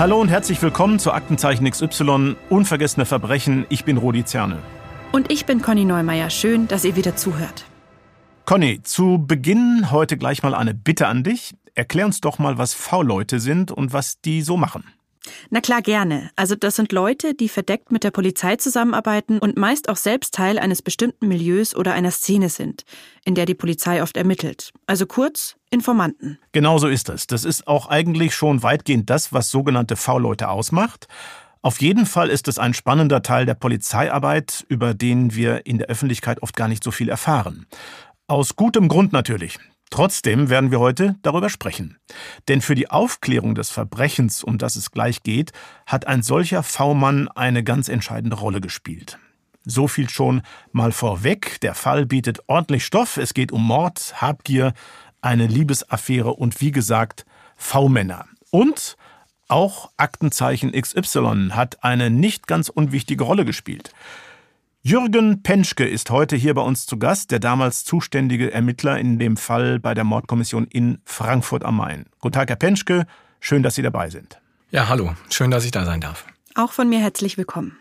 Hallo und herzlich willkommen zu Aktenzeichen XY Unvergessene Verbrechen. Ich bin Rudi Zerne. Und ich bin Conny Neumeier. Schön, dass ihr wieder zuhört. Conny, zu Beginn heute gleich mal eine Bitte an dich. Erklär uns doch mal, was V-Leute sind und was die so machen. Na klar, gerne. Also das sind Leute, die verdeckt mit der Polizei zusammenarbeiten und meist auch selbst Teil eines bestimmten Milieus oder einer Szene sind, in der die Polizei oft ermittelt. Also kurz, Informanten. Genau so ist es. Das ist auch eigentlich schon weitgehend das, was sogenannte V-Leute ausmacht. Auf jeden Fall ist es ein spannender Teil der Polizeiarbeit, über den wir in der Öffentlichkeit oft gar nicht so viel erfahren. Aus gutem Grund natürlich. Trotzdem werden wir heute darüber sprechen. Denn für die Aufklärung des Verbrechens, um das es gleich geht, hat ein solcher V-Mann eine ganz entscheidende Rolle gespielt. So viel schon mal vorweg. Der Fall bietet ordentlich Stoff. Es geht um Mord, Habgier, eine Liebesaffäre und wie gesagt V-Männer. Und auch Aktenzeichen XY hat eine nicht ganz unwichtige Rolle gespielt. Jürgen Penschke ist heute hier bei uns zu Gast, der damals zuständige Ermittler in dem Fall bei der Mordkommission in Frankfurt am Main. Guten Tag, Herr Penschke. Schön, dass Sie dabei sind. Ja, hallo. Schön, dass ich da sein darf. Auch von mir herzlich willkommen.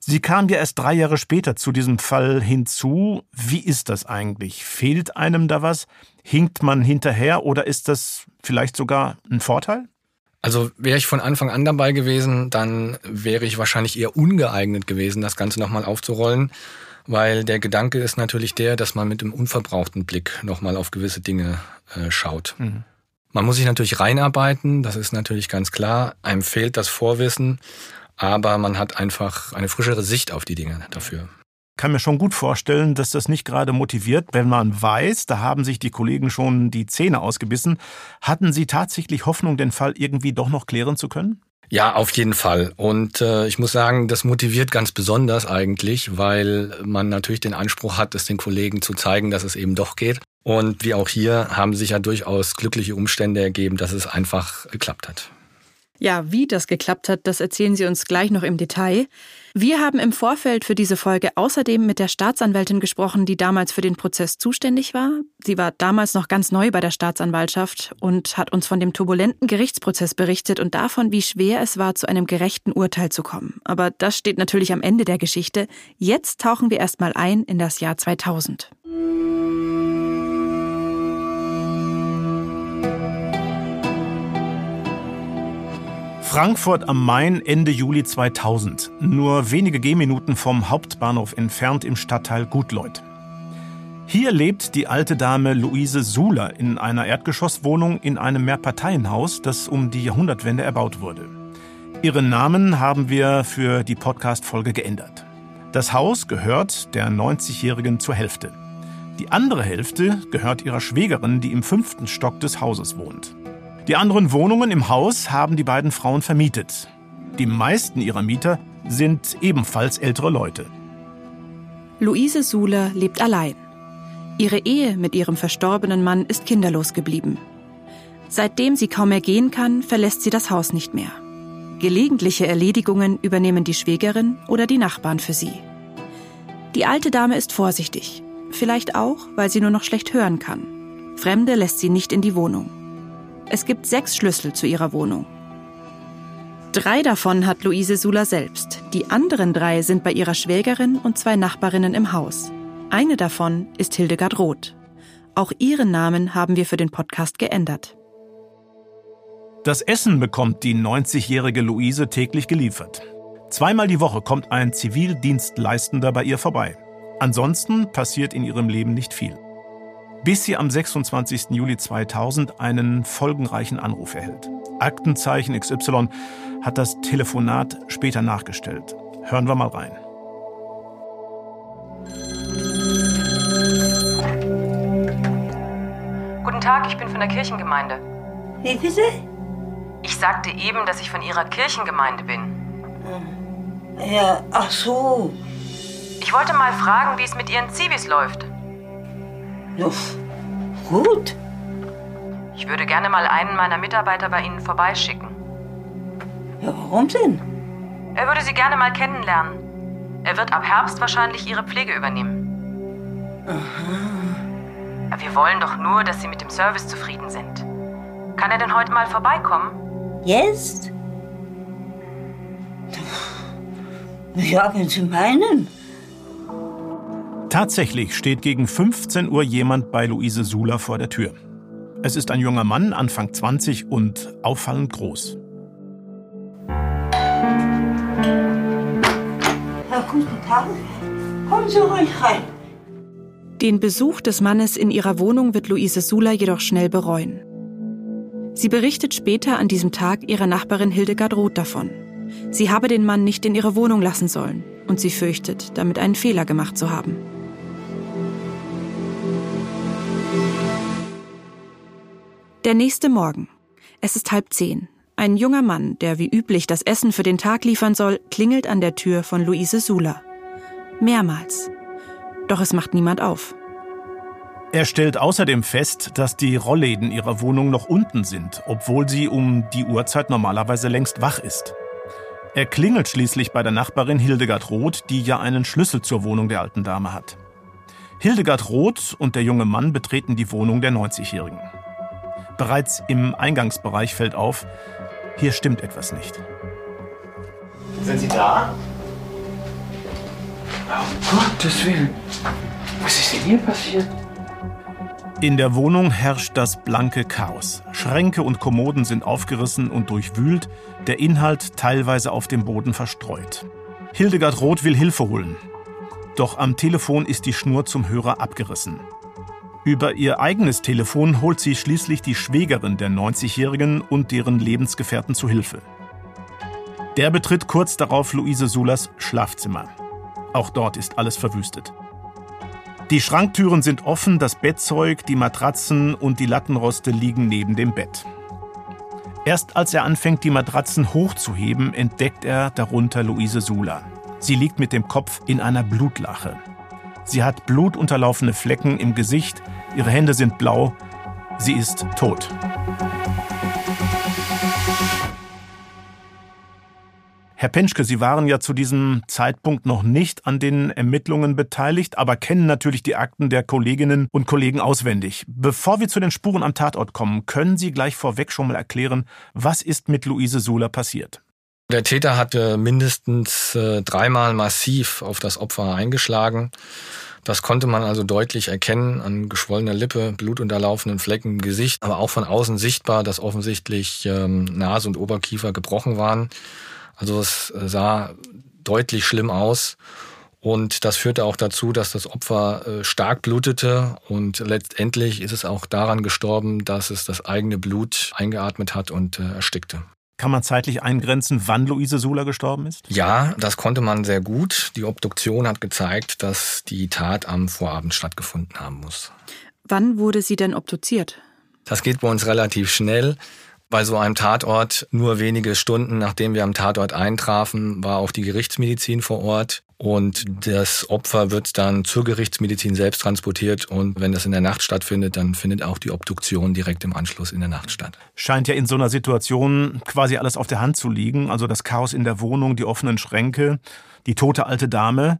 Sie kamen ja erst drei Jahre später zu diesem Fall hinzu. Wie ist das eigentlich? Fehlt einem da was? Hinkt man hinterher oder ist das vielleicht sogar ein Vorteil? Also wäre ich von Anfang an dabei gewesen, dann wäre ich wahrscheinlich eher ungeeignet gewesen, das Ganze nochmal aufzurollen, weil der Gedanke ist natürlich der, dass man mit einem unverbrauchten Blick nochmal auf gewisse Dinge äh, schaut. Mhm. Man muss sich natürlich reinarbeiten, das ist natürlich ganz klar. Einem fehlt das Vorwissen, aber man hat einfach eine frischere Sicht auf die Dinge dafür kann mir schon gut vorstellen, dass das nicht gerade motiviert, wenn man weiß, da haben sich die Kollegen schon die Zähne ausgebissen. Hatten Sie tatsächlich Hoffnung, den Fall irgendwie doch noch klären zu können? Ja, auf jeden Fall. Und äh, ich muss sagen, das motiviert ganz besonders eigentlich, weil man natürlich den Anspruch hat, es den Kollegen zu zeigen, dass es eben doch geht. Und wie auch hier haben sich ja durchaus glückliche Umstände ergeben, dass es einfach geklappt hat. Ja, wie das geklappt hat, das erzählen Sie uns gleich noch im Detail. Wir haben im Vorfeld für diese Folge außerdem mit der Staatsanwältin gesprochen, die damals für den Prozess zuständig war. Sie war damals noch ganz neu bei der Staatsanwaltschaft und hat uns von dem turbulenten Gerichtsprozess berichtet und davon, wie schwer es war, zu einem gerechten Urteil zu kommen. Aber das steht natürlich am Ende der Geschichte. Jetzt tauchen wir erstmal ein in das Jahr 2000. Frankfurt am Main Ende Juli 2000, nur wenige Gehminuten vom Hauptbahnhof entfernt im Stadtteil Gutleuth. Hier lebt die alte Dame Luise Suler in einer Erdgeschosswohnung in einem Mehrparteienhaus, das um die Jahrhundertwende erbaut wurde. Ihren Namen haben wir für die Podcast-Folge geändert. Das Haus gehört der 90-Jährigen zur Hälfte. Die andere Hälfte gehört ihrer Schwägerin, die im fünften Stock des Hauses wohnt. Die anderen Wohnungen im Haus haben die beiden Frauen vermietet. Die meisten ihrer Mieter sind ebenfalls ältere Leute. Luise Suler lebt allein. Ihre Ehe mit ihrem verstorbenen Mann ist kinderlos geblieben. Seitdem sie kaum mehr gehen kann, verlässt sie das Haus nicht mehr. Gelegentliche Erledigungen übernehmen die Schwägerin oder die Nachbarn für sie. Die alte Dame ist vorsichtig, vielleicht auch, weil sie nur noch schlecht hören kann. Fremde lässt sie nicht in die Wohnung. Es gibt sechs Schlüssel zu ihrer Wohnung. Drei davon hat Luise Sula selbst. Die anderen drei sind bei ihrer Schwägerin und zwei Nachbarinnen im Haus. Eine davon ist Hildegard Roth. Auch ihren Namen haben wir für den Podcast geändert. Das Essen bekommt die 90-jährige Luise täglich geliefert. Zweimal die Woche kommt ein Zivildienstleistender bei ihr vorbei. Ansonsten passiert in ihrem Leben nicht viel bis sie am 26. Juli 2000 einen folgenreichen Anruf erhält. Aktenzeichen XY hat das Telefonat später nachgestellt. Hören wir mal rein. Guten Tag, ich bin von der Kirchengemeinde. Wie bitte? Ich sagte eben, dass ich von Ihrer Kirchengemeinde bin. Ja, ach so. Ich wollte mal fragen, wie es mit Ihren Zivis läuft. Ja, gut. Ich würde gerne mal einen meiner Mitarbeiter bei Ihnen vorbeischicken. Ja, warum denn? Er würde Sie gerne mal kennenlernen. Er wird ab Herbst wahrscheinlich Ihre Pflege übernehmen. Aha. Wir wollen doch nur, dass Sie mit dem Service zufrieden sind. Kann er denn heute mal vorbeikommen? Jetzt? Ja, wenn Sie meinen. Tatsächlich steht gegen 15 Uhr jemand bei Luise Sula vor der Tür. Es ist ein junger Mann, Anfang 20 und auffallend groß. Ja, guten Tag. Kommen Sie ruhig rein. Den Besuch des Mannes in ihrer Wohnung wird Luise Sula jedoch schnell bereuen. Sie berichtet später an diesem Tag ihrer Nachbarin Hildegard Roth davon. Sie habe den Mann nicht in ihre Wohnung lassen sollen und sie fürchtet, damit einen Fehler gemacht zu haben. Der nächste Morgen. Es ist halb zehn. Ein junger Mann, der wie üblich das Essen für den Tag liefern soll, klingelt an der Tür von Luise Sula. Mehrmals. Doch es macht niemand auf. Er stellt außerdem fest, dass die Rollläden ihrer Wohnung noch unten sind, obwohl sie um die Uhrzeit normalerweise längst wach ist. Er klingelt schließlich bei der Nachbarin Hildegard Roth, die ja einen Schlüssel zur Wohnung der alten Dame hat. Hildegard Roth und der junge Mann betreten die Wohnung der 90-Jährigen. Bereits im Eingangsbereich fällt auf, hier stimmt etwas nicht. Sind Sie da? Um Gottes Willen. Was ist denn hier passiert? In der Wohnung herrscht das blanke Chaos. Schränke und Kommoden sind aufgerissen und durchwühlt, der Inhalt teilweise auf dem Boden verstreut. Hildegard Roth will Hilfe holen. Doch am Telefon ist die Schnur zum Hörer abgerissen. Über ihr eigenes Telefon holt sie schließlich die Schwägerin der 90-Jährigen und deren Lebensgefährten zu Hilfe. Der betritt kurz darauf Luise Sulas Schlafzimmer. Auch dort ist alles verwüstet. Die Schranktüren sind offen, das Bettzeug, die Matratzen und die Lattenroste liegen neben dem Bett. Erst als er anfängt, die Matratzen hochzuheben, entdeckt er darunter Luise Sula. Sie liegt mit dem Kopf in einer Blutlache. Sie hat blutunterlaufene Flecken im Gesicht, ihre Hände sind blau, sie ist tot. Herr Penschke, Sie waren ja zu diesem Zeitpunkt noch nicht an den Ermittlungen beteiligt, aber kennen natürlich die Akten der Kolleginnen und Kollegen auswendig. Bevor wir zu den Spuren am Tatort kommen, können Sie gleich vorweg schon mal erklären, was ist mit Luise Suler passiert? Der Täter hatte mindestens äh, dreimal massiv auf das Opfer eingeschlagen. Das konnte man also deutlich erkennen an geschwollener Lippe, blutunterlaufenden Flecken im Gesicht, aber auch von außen sichtbar, dass offensichtlich ähm, Nase und Oberkiefer gebrochen waren. Also es äh, sah deutlich schlimm aus. Und das führte auch dazu, dass das Opfer äh, stark blutete und letztendlich ist es auch daran gestorben, dass es das eigene Blut eingeatmet hat und äh, erstickte. Kann man zeitlich eingrenzen, wann Luise Sula gestorben ist? Ja, das konnte man sehr gut. Die Obduktion hat gezeigt, dass die Tat am Vorabend stattgefunden haben muss. Wann wurde sie denn obduziert? Das geht bei uns relativ schnell. Bei so einem Tatort, nur wenige Stunden nachdem wir am Tatort eintrafen, war auch die Gerichtsmedizin vor Ort. Und das Opfer wird dann zur Gerichtsmedizin selbst transportiert. Und wenn das in der Nacht stattfindet, dann findet auch die Obduktion direkt im Anschluss in der Nacht statt. Scheint ja in so einer Situation quasi alles auf der Hand zu liegen. Also das Chaos in der Wohnung, die offenen Schränke, die tote alte Dame.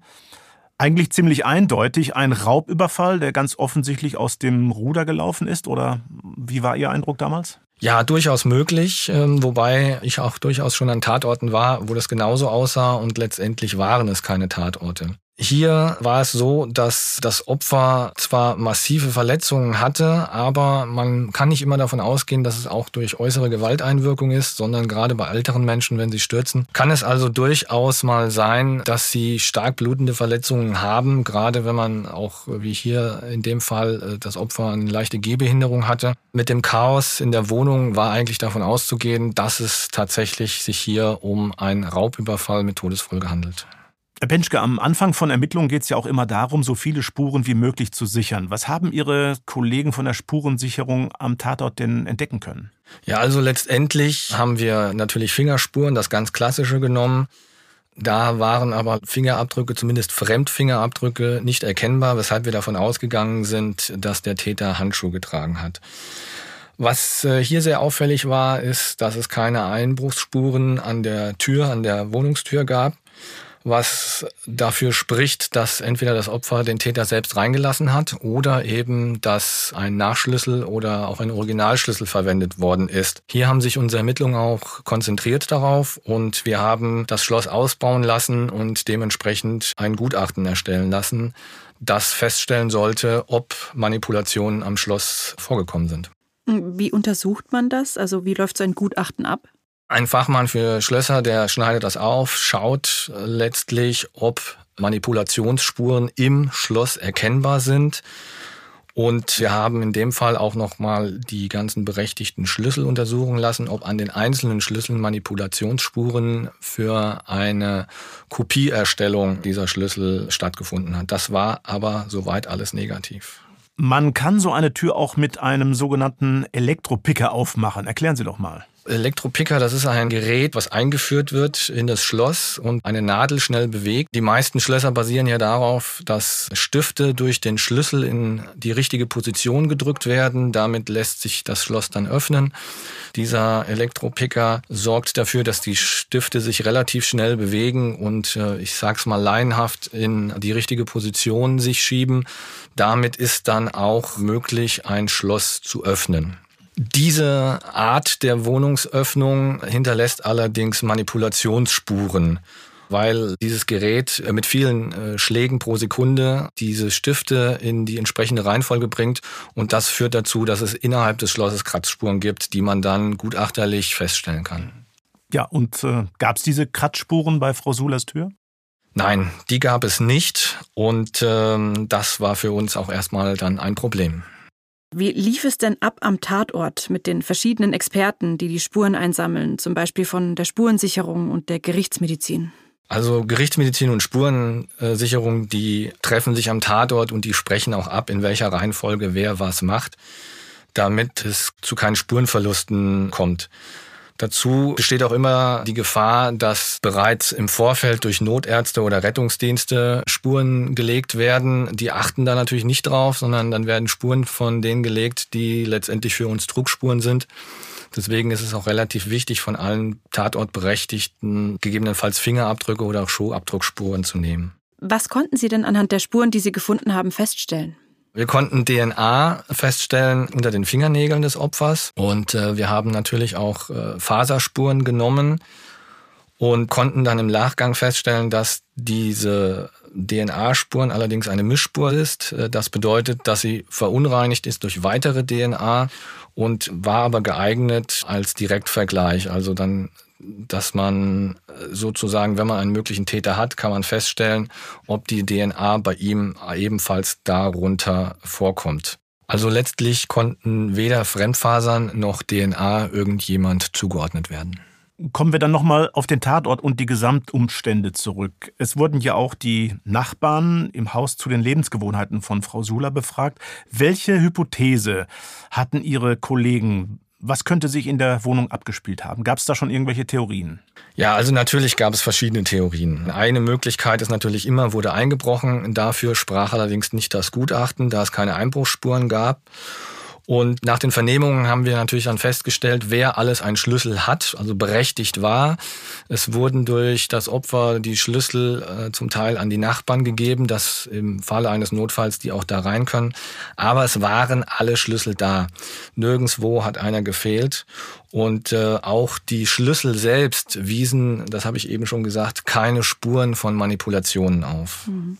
Eigentlich ziemlich eindeutig ein Raubüberfall, der ganz offensichtlich aus dem Ruder gelaufen ist. Oder wie war Ihr Eindruck damals? Ja, durchaus möglich, ähm, wobei ich auch durchaus schon an Tatorten war, wo das genauso aussah und letztendlich waren es keine Tatorte. Hier war es so, dass das Opfer zwar massive Verletzungen hatte, aber man kann nicht immer davon ausgehen, dass es auch durch äußere Gewalteinwirkung ist, sondern gerade bei älteren Menschen, wenn sie stürzen, kann es also durchaus mal sein, dass sie stark blutende Verletzungen haben, gerade wenn man auch wie hier in dem Fall äh, das Opfer eine leichte Gehbehinderung hatte. Mit dem Chaos in der Wohnung war eigentlich davon auszugehen, dass es tatsächlich sich hier um einen Raubüberfall mit Todesfolge handelt. Herr Penschke, am Anfang von Ermittlungen geht es ja auch immer darum, so viele Spuren wie möglich zu sichern. Was haben Ihre Kollegen von der Spurensicherung am Tatort denn entdecken können? Ja, also letztendlich haben wir natürlich Fingerspuren, das ganz klassische genommen. Da waren aber Fingerabdrücke, zumindest Fremdfingerabdrücke, nicht erkennbar, weshalb wir davon ausgegangen sind, dass der Täter Handschuhe getragen hat. Was äh, hier sehr auffällig war, ist, dass es keine Einbruchsspuren an der Tür, an der Wohnungstür gab was dafür spricht, dass entweder das Opfer den Täter selbst reingelassen hat oder eben, dass ein Nachschlüssel oder auch ein Originalschlüssel verwendet worden ist. Hier haben sich unsere Ermittlungen auch konzentriert darauf und wir haben das Schloss ausbauen lassen und dementsprechend ein Gutachten erstellen lassen, das feststellen sollte, ob Manipulationen am Schloss vorgekommen sind. Wie untersucht man das? Also wie läuft so ein Gutachten ab? Ein Fachmann für Schlösser, der schneidet das auf, schaut letztlich, ob Manipulationsspuren im Schloss erkennbar sind. Und wir haben in dem Fall auch nochmal die ganzen berechtigten Schlüssel untersuchen lassen, ob an den einzelnen Schlüsseln Manipulationsspuren für eine Kopieerstellung dieser Schlüssel stattgefunden hat. Das war aber soweit alles negativ. Man kann so eine Tür auch mit einem sogenannten Elektropicker aufmachen. Erklären Sie doch mal. Elektropicker, das ist ein Gerät, was eingeführt wird in das Schloss und eine Nadel schnell bewegt. Die meisten Schlösser basieren ja darauf, dass Stifte durch den Schlüssel in die richtige Position gedrückt werden. Damit lässt sich das Schloss dann öffnen. Dieser Elektropicker sorgt dafür, dass die Stifte sich relativ schnell bewegen und äh, ich sag's mal laienhaft in die richtige Position sich schieben. Damit ist dann auch möglich, ein Schloss zu öffnen. Diese Art der Wohnungsöffnung hinterlässt allerdings Manipulationsspuren weil dieses Gerät mit vielen äh, Schlägen pro Sekunde diese Stifte in die entsprechende Reihenfolge bringt und das führt dazu, dass es innerhalb des Schlosses Kratzspuren gibt, die man dann gutachterlich feststellen kann. Ja, und äh, gab es diese Kratzspuren bei Frau Sulas Tür? Nein, die gab es nicht und ähm, das war für uns auch erstmal dann ein Problem. Wie lief es denn ab am Tatort mit den verschiedenen Experten, die die Spuren einsammeln, zum Beispiel von der Spurensicherung und der Gerichtsmedizin? Also Gerichtsmedizin und Spurensicherung, die treffen sich am Tatort und die sprechen auch ab, in welcher Reihenfolge wer was macht, damit es zu keinen Spurenverlusten kommt. Dazu besteht auch immer die Gefahr, dass bereits im Vorfeld durch Notärzte oder Rettungsdienste Spuren gelegt werden. Die achten da natürlich nicht drauf, sondern dann werden Spuren von denen gelegt, die letztendlich für uns Trugspuren sind. Deswegen ist es auch relativ wichtig, von allen Tatortberechtigten gegebenenfalls Fingerabdrücke oder auch Schuhabdruckspuren zu nehmen. Was konnten Sie denn anhand der Spuren, die Sie gefunden haben, feststellen? Wir konnten DNA feststellen unter den Fingernägeln des Opfers und äh, wir haben natürlich auch äh, Faserspuren genommen und konnten dann im Nachgang feststellen, dass diese DNA-Spuren allerdings eine Mischspur ist. Äh, das bedeutet, dass sie verunreinigt ist durch weitere DNA und war aber geeignet als Direktvergleich. Also dann dass man äh, sozusagen, wenn man einen möglichen Täter hat, kann man feststellen, ob die DNA bei ihm ebenfalls darunter vorkommt. Also letztlich konnten weder Fremdfasern noch DNA irgendjemand zugeordnet werden. Kommen wir dann nochmal auf den Tatort und die Gesamtumstände zurück. Es wurden ja auch die Nachbarn im Haus zu den Lebensgewohnheiten von Frau Sula befragt. Welche Hypothese hatten Ihre Kollegen? Was könnte sich in der Wohnung abgespielt haben? Gab es da schon irgendwelche Theorien? Ja, also natürlich gab es verschiedene Theorien. Eine Möglichkeit ist natürlich immer, wurde eingebrochen. Dafür sprach allerdings nicht das Gutachten, da es keine Einbruchsspuren gab. Und nach den Vernehmungen haben wir natürlich dann festgestellt, wer alles einen Schlüssel hat, also berechtigt war. Es wurden durch das Opfer die Schlüssel äh, zum Teil an die Nachbarn gegeben, dass im Falle eines Notfalls die auch da rein können. Aber es waren alle Schlüssel da. Nirgendswo hat einer gefehlt. Und äh, auch die Schlüssel selbst wiesen, das habe ich eben schon gesagt, keine Spuren von Manipulationen auf. Mhm.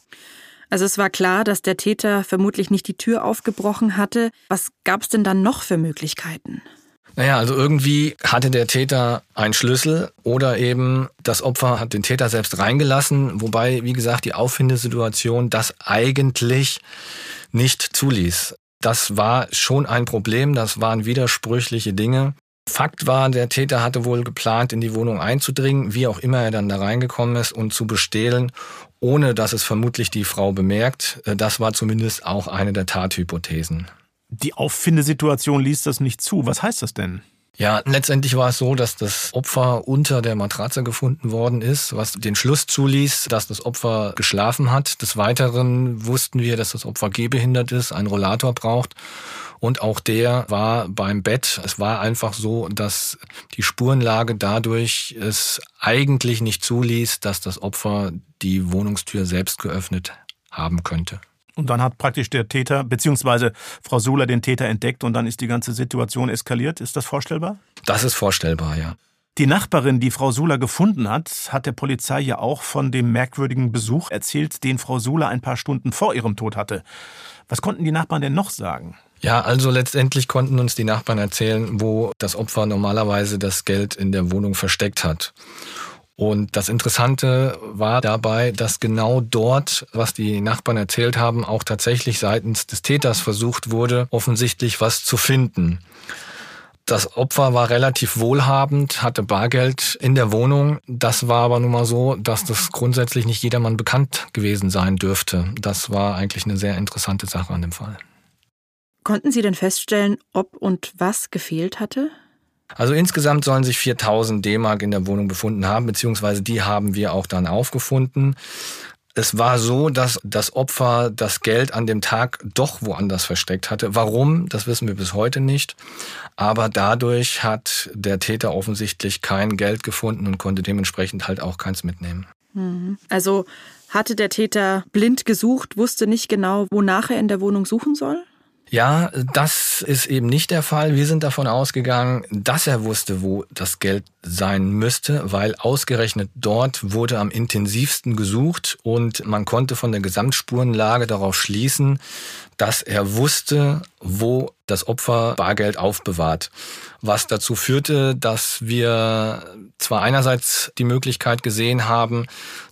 Also es war klar, dass der Täter vermutlich nicht die Tür aufgebrochen hatte. Was gab es denn dann noch für Möglichkeiten? Naja, also irgendwie hatte der Täter einen Schlüssel oder eben das Opfer hat den Täter selbst reingelassen, wobei, wie gesagt, die Auffindesituation das eigentlich nicht zuließ. Das war schon ein Problem, das waren widersprüchliche Dinge. Fakt war, der Täter hatte wohl geplant, in die Wohnung einzudringen, wie auch immer er dann da reingekommen ist und zu bestehlen, ohne dass es vermutlich die Frau bemerkt. Äh, das war zumindest auch eine der Tathypothesen. Die Auffindesituation ließ das nicht zu. Was heißt das denn? Ja, letztendlich war es so, dass das Opfer unter der Matratze gefunden worden ist, was den Schluss zuließ, dass das Opfer geschlafen hat. Des Weiteren wussten wir, dass das Opfer gehbehindert ist, einen Rollator braucht Und auch der war beim Bett. Es war einfach so, dass die Spurenlage dadurch es eigentlich nicht zuließ, dass das Opfer die Wohnungstür selbst geöffnet haben könnte. Und dann hat praktisch der Täter, beziehungsweise Frau Suler den Täter entdeckt und dann ist die ganze Situation eskaliert. Ist das vorstellbar? Das ist vorstellbar, ja. Die Nachbarin, die Frau Suler gefunden hat, hat der Polizei ja auch von dem merkwürdigen Besuch erzählt, den Frau Suler ein paar Stunden vor ihrem Tod hatte. Was konnten die Nachbarn denn noch sagen? Ja, also letztendlich konnten uns die Nachbarn erzählen, wo das Opfer normalerweise das Geld in der Wohnung versteckt hat. Und das Interessante war dabei, dass genau dort, was die Nachbarn erzählt haben, auch tatsächlich seitens des Täters versucht wurde, offensichtlich was zu finden. Das Opfer war relativ wohlhabend, hatte Bargeld in der Wohnung. Das war aber nun mal so, dass das grundsätzlich nicht jedermann bekannt gewesen sein dürfte. Das war eigentlich eine sehr interessante Sache an dem Fall. Konnten Sie denn feststellen, ob und was gefehlt hatte? Also insgesamt sollen sich 4000 D-Mark in der Wohnung befunden haben, beziehungsweise die haben wir auch dann aufgefunden. Es war so, dass das Opfer das Geld an dem Tag doch woanders versteckt hatte. Warum, das wissen wir bis heute nicht. Aber dadurch hat der Täter offensichtlich kein Geld gefunden und konnte dementsprechend halt auch keins mitnehmen. Mhm. Also hatte der Täter blind gesucht, wusste nicht genau, wonach er in der Wohnung suchen soll? Ja, das ist eben nicht der Fall. Wir sind davon ausgegangen, dass er wusste, wo das Geld sein müsste, weil ausgerechnet dort wurde am intensivsten gesucht und man konnte von der Gesamtspurenlage darauf schließen, dass er wusste, wo das Opfer Bargeld aufbewahrt. Was dazu führte, dass wir zwar einerseits die Möglichkeit gesehen haben,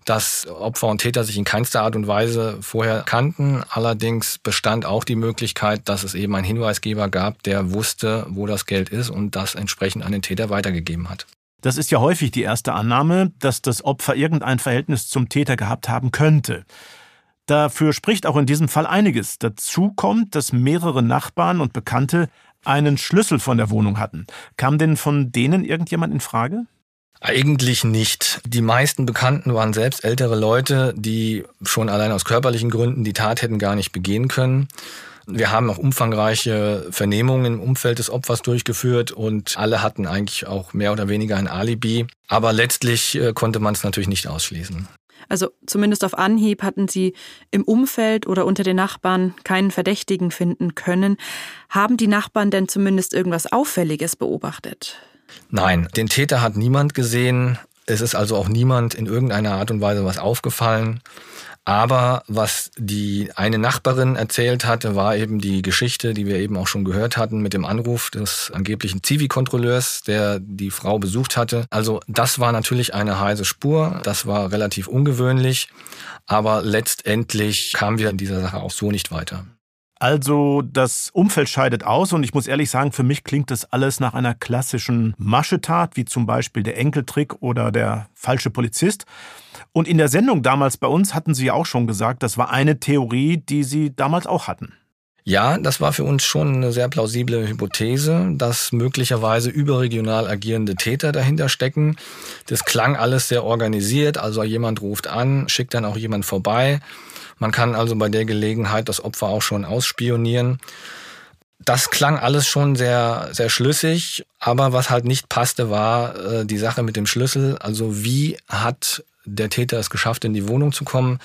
dass Opfer und Täter sich in keinster Art und Weise vorher kannten, allerdings bestand auch die Möglichkeit, dass es eben einen Hinweisgeber gab, der wusste, wo das Geld ist und das entsprechend an den Täter weitergegeben hat. Das ist ja häufig die erste Annahme, dass das Opfer irgendein Verhältnis zum Täter gehabt haben könnte. Dafür spricht auch in diesem Fall einiges. Dazu kommt, dass mehrere Nachbarn und Bekannte einen Schlüssel von der Wohnung hatten. Kam denn von denen irgendjemand in Frage? Eigentlich nicht. Die meisten Bekannten waren selbst ältere Leute, die schon allein aus körperlichen Gründen die Tat hätten gar nicht begehen können. Wir haben auch umfangreiche Vernehmungen im Umfeld des Opfers durchgeführt und alle hatten eigentlich auch mehr oder weniger ein Alibi. Aber letztlich äh, konnte man es natürlich nicht ausschließen. Also zumindest auf Anhieb hatten Sie im Umfeld oder unter den Nachbarn keinen Verdächtigen finden können. Haben die Nachbarn denn zumindest irgendwas Auffälliges beobachtet? Nein, den Täter hat niemand gesehen. Es ist also auch niemand in irgendeiner Art und Weise was aufgefallen. Aber was die eine Nachbarin erzählt hatte, war eben die Geschichte, die wir eben auch schon gehört hatten mit dem Anruf des angeblichen Zivi-Kontrolleurs, der die Frau besucht hatte. Also das war natürlich eine heiße Spur. Das war relativ ungewöhnlich. Aber letztendlich kamen wir in dieser Sache auch so nicht weiter. Also das Umfeld scheidet aus und ich muss ehrlich sagen, für mich klingt das alles nach einer klassischen Maschetat, wie zum Beispiel der Enkeltrick oder der falsche Polizist. Und in der Sendung damals bei uns hatten Sie ja auch schon gesagt, das war eine Theorie, die Sie damals auch hatten. Ja, das war für uns schon eine sehr plausible Hypothese, dass möglicherweise überregional agierende Täter dahinter stecken. Das klang alles sehr organisiert, also jemand ruft an, schickt dann auch jemand vorbei. Man kann also bei der Gelegenheit das Opfer auch schon ausspionieren. Das klang alles schon sehr, sehr schlüssig, aber was halt nicht passte, war äh, die Sache mit dem Schlüssel. Also wie hat der Täter es geschafft, in die Wohnung zu kommen?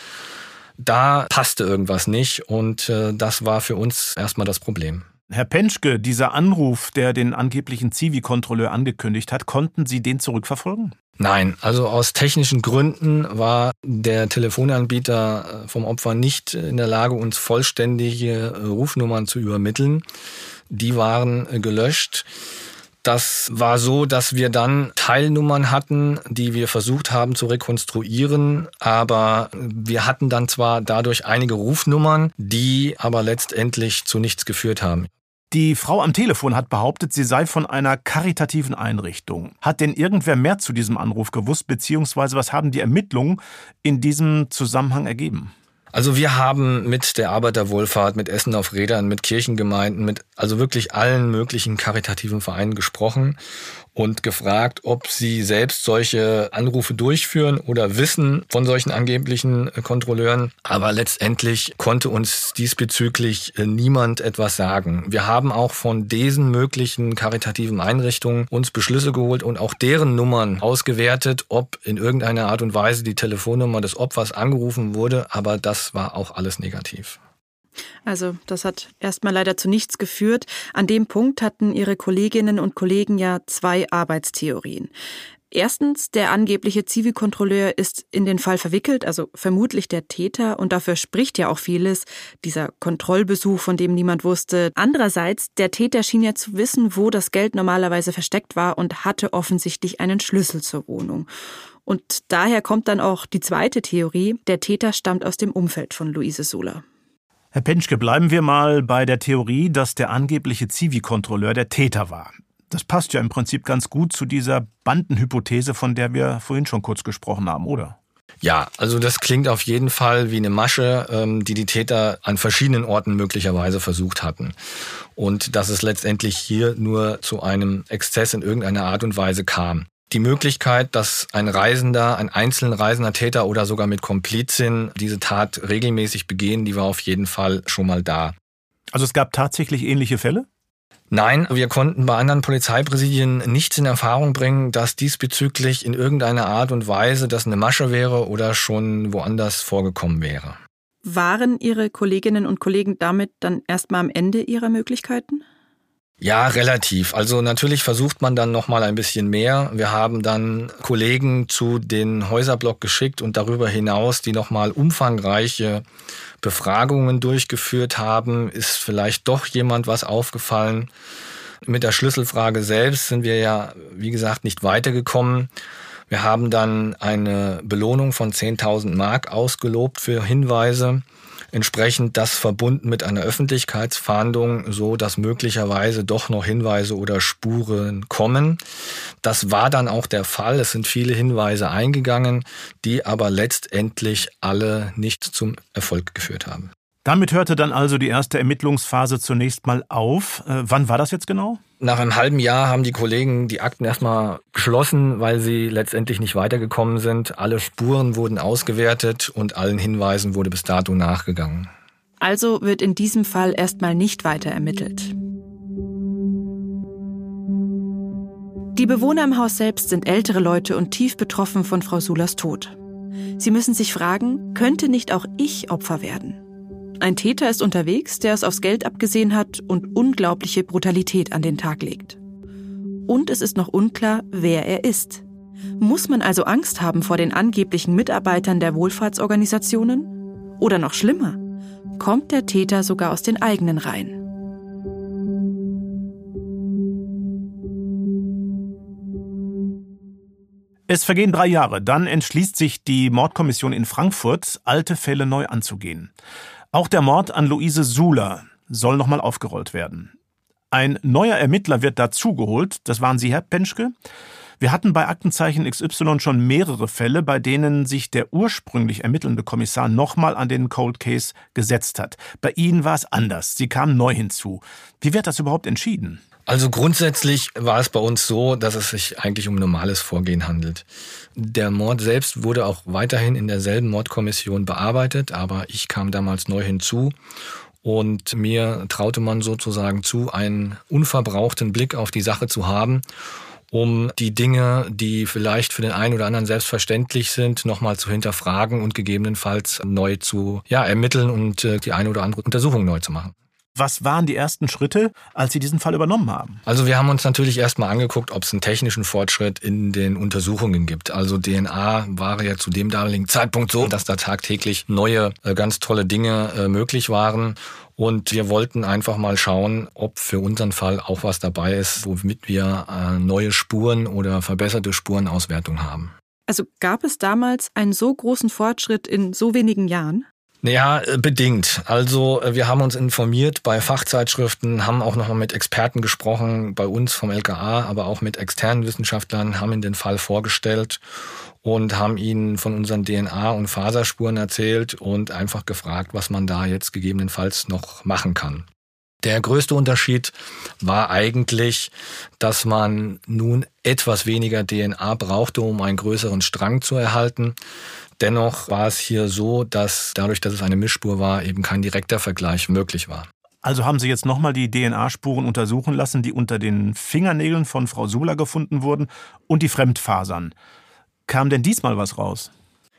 Da passte irgendwas nicht und äh, das war für uns erstmal das Problem. Herr Penschke, dieser Anruf, der den angeblichen Zivi-Kontrolleur angekündigt hat, konnten Sie den zurückverfolgen? Nein, also aus technischen Gründen war der Telefonanbieter äh, vom Opfer nicht in der Lage, uns vollständige äh, Rufnummern zu übermitteln. Die waren äh, gelöscht. Das war so, dass wir dann Teilnummern hatten, die wir versucht haben zu rekonstruieren, aber wir hatten dann zwar dadurch einige Rufnummern, die aber letztendlich zu nichts geführt haben. Die Frau am Telefon hat behauptet, sie sei von einer karitativen Einrichtung. Hat denn irgendwer mehr zu diesem Anruf gewusst, beziehungsweise was haben die Ermittlungen in diesem Zusammenhang ergeben? Also wir haben mit der Arbeiterwohlfahrt, mit Essen auf Rädern, mit Kirchengemeinden, mit also wirklich allen möglichen karitativen Vereinen gesprochen und gefragt, ob sie selbst solche Anrufe durchführen oder wissen von solchen angeblichen äh, Kontrolleuren. Aber letztendlich konnte uns diesbezüglich äh, niemand etwas sagen. Wir haben auch von diesen möglichen karitativen Einrichtungen uns Beschlüsse geholt und auch deren Nummern ausgewertet, ob in irgendeiner Art und Weise die Telefonnummer des Opfers angerufen wurde. Aber das war auch alles negativ. Also das hat erstmal leider zu nichts geführt. An dem Punkt hatten ihre Kolleginnen und Kollegen ja zwei Arbeitstheorien. Erstens, der angebliche Zivilkontrolleur ist in den Fall verwickelt, also vermutlich der Täter, und dafür spricht ja auch vieles, dieser Kontrollbesuch, von dem niemand wusste. Andererseits, der Täter schien ja zu wissen, wo das Geld normalerweise versteckt war und hatte offensichtlich einen Schlüssel zur Wohnung. Und daher kommt dann auch die zweite Theorie, der Täter stammt aus dem Umfeld von Luise Sola. Herr Penschke, bleiben wir mal bei der Theorie, dass der angebliche Zivi-Kontrolleur der Täter war. Das passt ja im Prinzip ganz gut zu dieser Bandenhypothese, von der wir vorhin schon kurz gesprochen haben, oder? Ja, also das klingt auf jeden Fall wie eine Masche, ähm, die die Täter an verschiedenen Orten möglicherweise versucht hatten. Und dass es letztendlich hier nur zu einem Exzess in irgendeiner Art und Weise kam die Möglichkeit, dass ein Reisender, ein einzeln reisender Täter oder sogar mit Komplizin diese Tat regelmäßig begehen, die war auf jeden Fall schon mal da. Also es gab tatsächlich ähnliche Fälle? Nein, wir konnten bei anderen Polizeipräsidien nichts in Erfahrung bringen, dass diesbezüglich in irgendeiner Art und Weise das eine Masche wäre oder schon woanders vorgekommen wäre. Waren Ihre Kolleginnen und Kollegen damit dann erstmal am Ende ihrer Möglichkeiten? Ja, relativ. Also natürlich versucht man dann noch mal ein bisschen mehr. Wir haben dann Kollegen zu den Häuserblock geschickt und darüber hinaus, die noch mal umfangreiche Befragungen durchgeführt haben, ist vielleicht doch jemand was aufgefallen. Mit der Schlüsselfrage selbst sind wir ja, wie gesagt, nicht weitergekommen. Wir haben dann eine Belohnung von 10.000 Mark ausgelobt für Hinweise. Entsprechend das verbunden mit einer Öffentlichkeitsfahndung, so dass möglicherweise doch noch Hinweise oder Spuren kommen. Das war dann auch der Fall. Es sind viele Hinweise eingegangen, die aber letztendlich alle nicht zum Erfolg geführt haben. Damit hörte dann also die erste Ermittlungsphase zunächst mal auf. Äh, wann war das jetzt genau? Nach einem halben Jahr haben die Kollegen die Akten erstmal geschlossen, weil sie letztendlich nicht weitergekommen sind. Alle Spuren wurden ausgewertet und allen Hinweisen wurde bis dato nachgegangen. Also wird in diesem Fall erstmal nicht weiter ermittelt. Die Bewohner im Haus selbst sind ältere Leute und tief betroffen von Frau Sulas Tod. Sie müssen sich fragen, könnte nicht auch ich Opfer werden? Ein Täter ist unterwegs, der es aufs Geld abgesehen hat und unglaubliche Brutalität an den Tag legt. Und es ist noch unklar, wer er ist. Muss man also Angst haben vor den angeblichen Mitarbeitern der Wohlfahrtsorganisationen? Oder noch schlimmer, kommt der Täter sogar aus den eigenen Reihen? Es vergehen drei Jahre, dann entschließt sich die Mordkommission in Frankfurt, alte Fälle neu anzugehen. Auch der Mord an Luise Suler soll nochmal aufgerollt werden. Ein neuer Ermittler wird dazugeholt, das waren Sie, Herr Penschke. Wir hatten bei Aktenzeichen XY schon mehrere Fälle, bei denen sich der ursprünglich ermittelnde Kommissar nochmal an den Cold Case gesetzt hat. Bei Ihnen war es anders. Sie kamen neu hinzu. Wie wird das überhaupt entschieden? Also grundsätzlich war es bei uns so, dass es sich eigentlich um normales Vorgehen handelt. Der Mord selbst wurde auch weiterhin in derselben Mordkommission bearbeitet, aber ich kam damals neu hinzu und mir traute man sozusagen zu, einen unverbrauchten Blick auf die Sache zu haben, um die Dinge, die vielleicht für den einen oder anderen selbstverständlich sind, nochmal zu hinterfragen und gegebenenfalls neu zu ja, ermitteln und äh, die eine oder andere Untersuchung neu zu machen. Was waren die ersten Schritte, als Sie diesen Fall übernommen haben? Also wir haben uns natürlich erstmal angeguckt, ob es einen technischen Fortschritt in den Untersuchungen gibt. Also DNA war ja zu dem damaligen Zeitpunkt so, dass da tagtäglich neue, äh, ganz tolle Dinge äh, möglich waren. Und wir wollten einfach mal schauen, ob für unseren Fall auch was dabei ist, womit wir äh, neue Spuren oder verbesserte Spurenauswertung haben. Also gab es damals einen so großen Fortschritt in so wenigen Jahren? Ja, äh, bedingt. Also äh, wir haben uns informiert bei Fachzeitschriften, haben auch nochmal mit Experten gesprochen, bei uns vom LKA, aber auch mit externen Wissenschaftlern, haben ihnen den Fall vorgestellt und haben ihnen von unseren DNA- und Faserspuren erzählt und einfach gefragt, was man da jetzt gegebenenfalls noch machen kann. Der größte Unterschied war eigentlich, dass man nun etwas weniger DNA brauchte, um einen größeren Strang zu erhalten. Dennoch war es hier so, dass dadurch, dass es eine Mischspur war, eben kein direkter Vergleich möglich war. Also haben Sie jetzt nochmal die DNA-Spuren untersuchen lassen, die unter den Fingernägeln von Frau Sula gefunden wurden und die Fremdfasern. Kam denn diesmal was raus?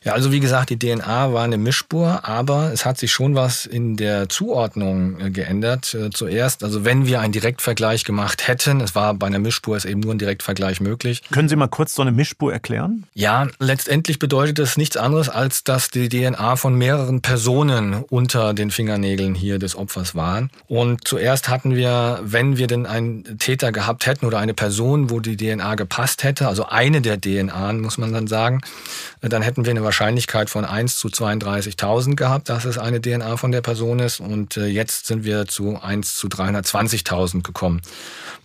Ja, also wie gesagt, die DNA war eine Mischspur, aber es hat sich schon was in der Zuordnung äh, geändert. Äh, zuerst, also wenn wir einen Direktvergleich gemacht hätten, es war bei einer Mischspur ist eben nur ein Direktvergleich möglich. Können Sie mal kurz so eine Mischspur erklären? Ja, letztendlich bedeutet es nichts anderes, als dass die DNA von mehreren Personen unter den Fingernägeln hier des Opfers waren. Und zuerst hatten wir, wenn wir denn einen Täter gehabt hätten oder eine Person, wo die DNA gepasst hätte, also eine der DNA, muss man dann sagen, dann hätten wir eine Wahrscheinlichkeit von 1 zu 32.000 gehabt, dass es eine DNA von der Person ist. Und äh, jetzt sind wir zu 1 zu 320.000 gekommen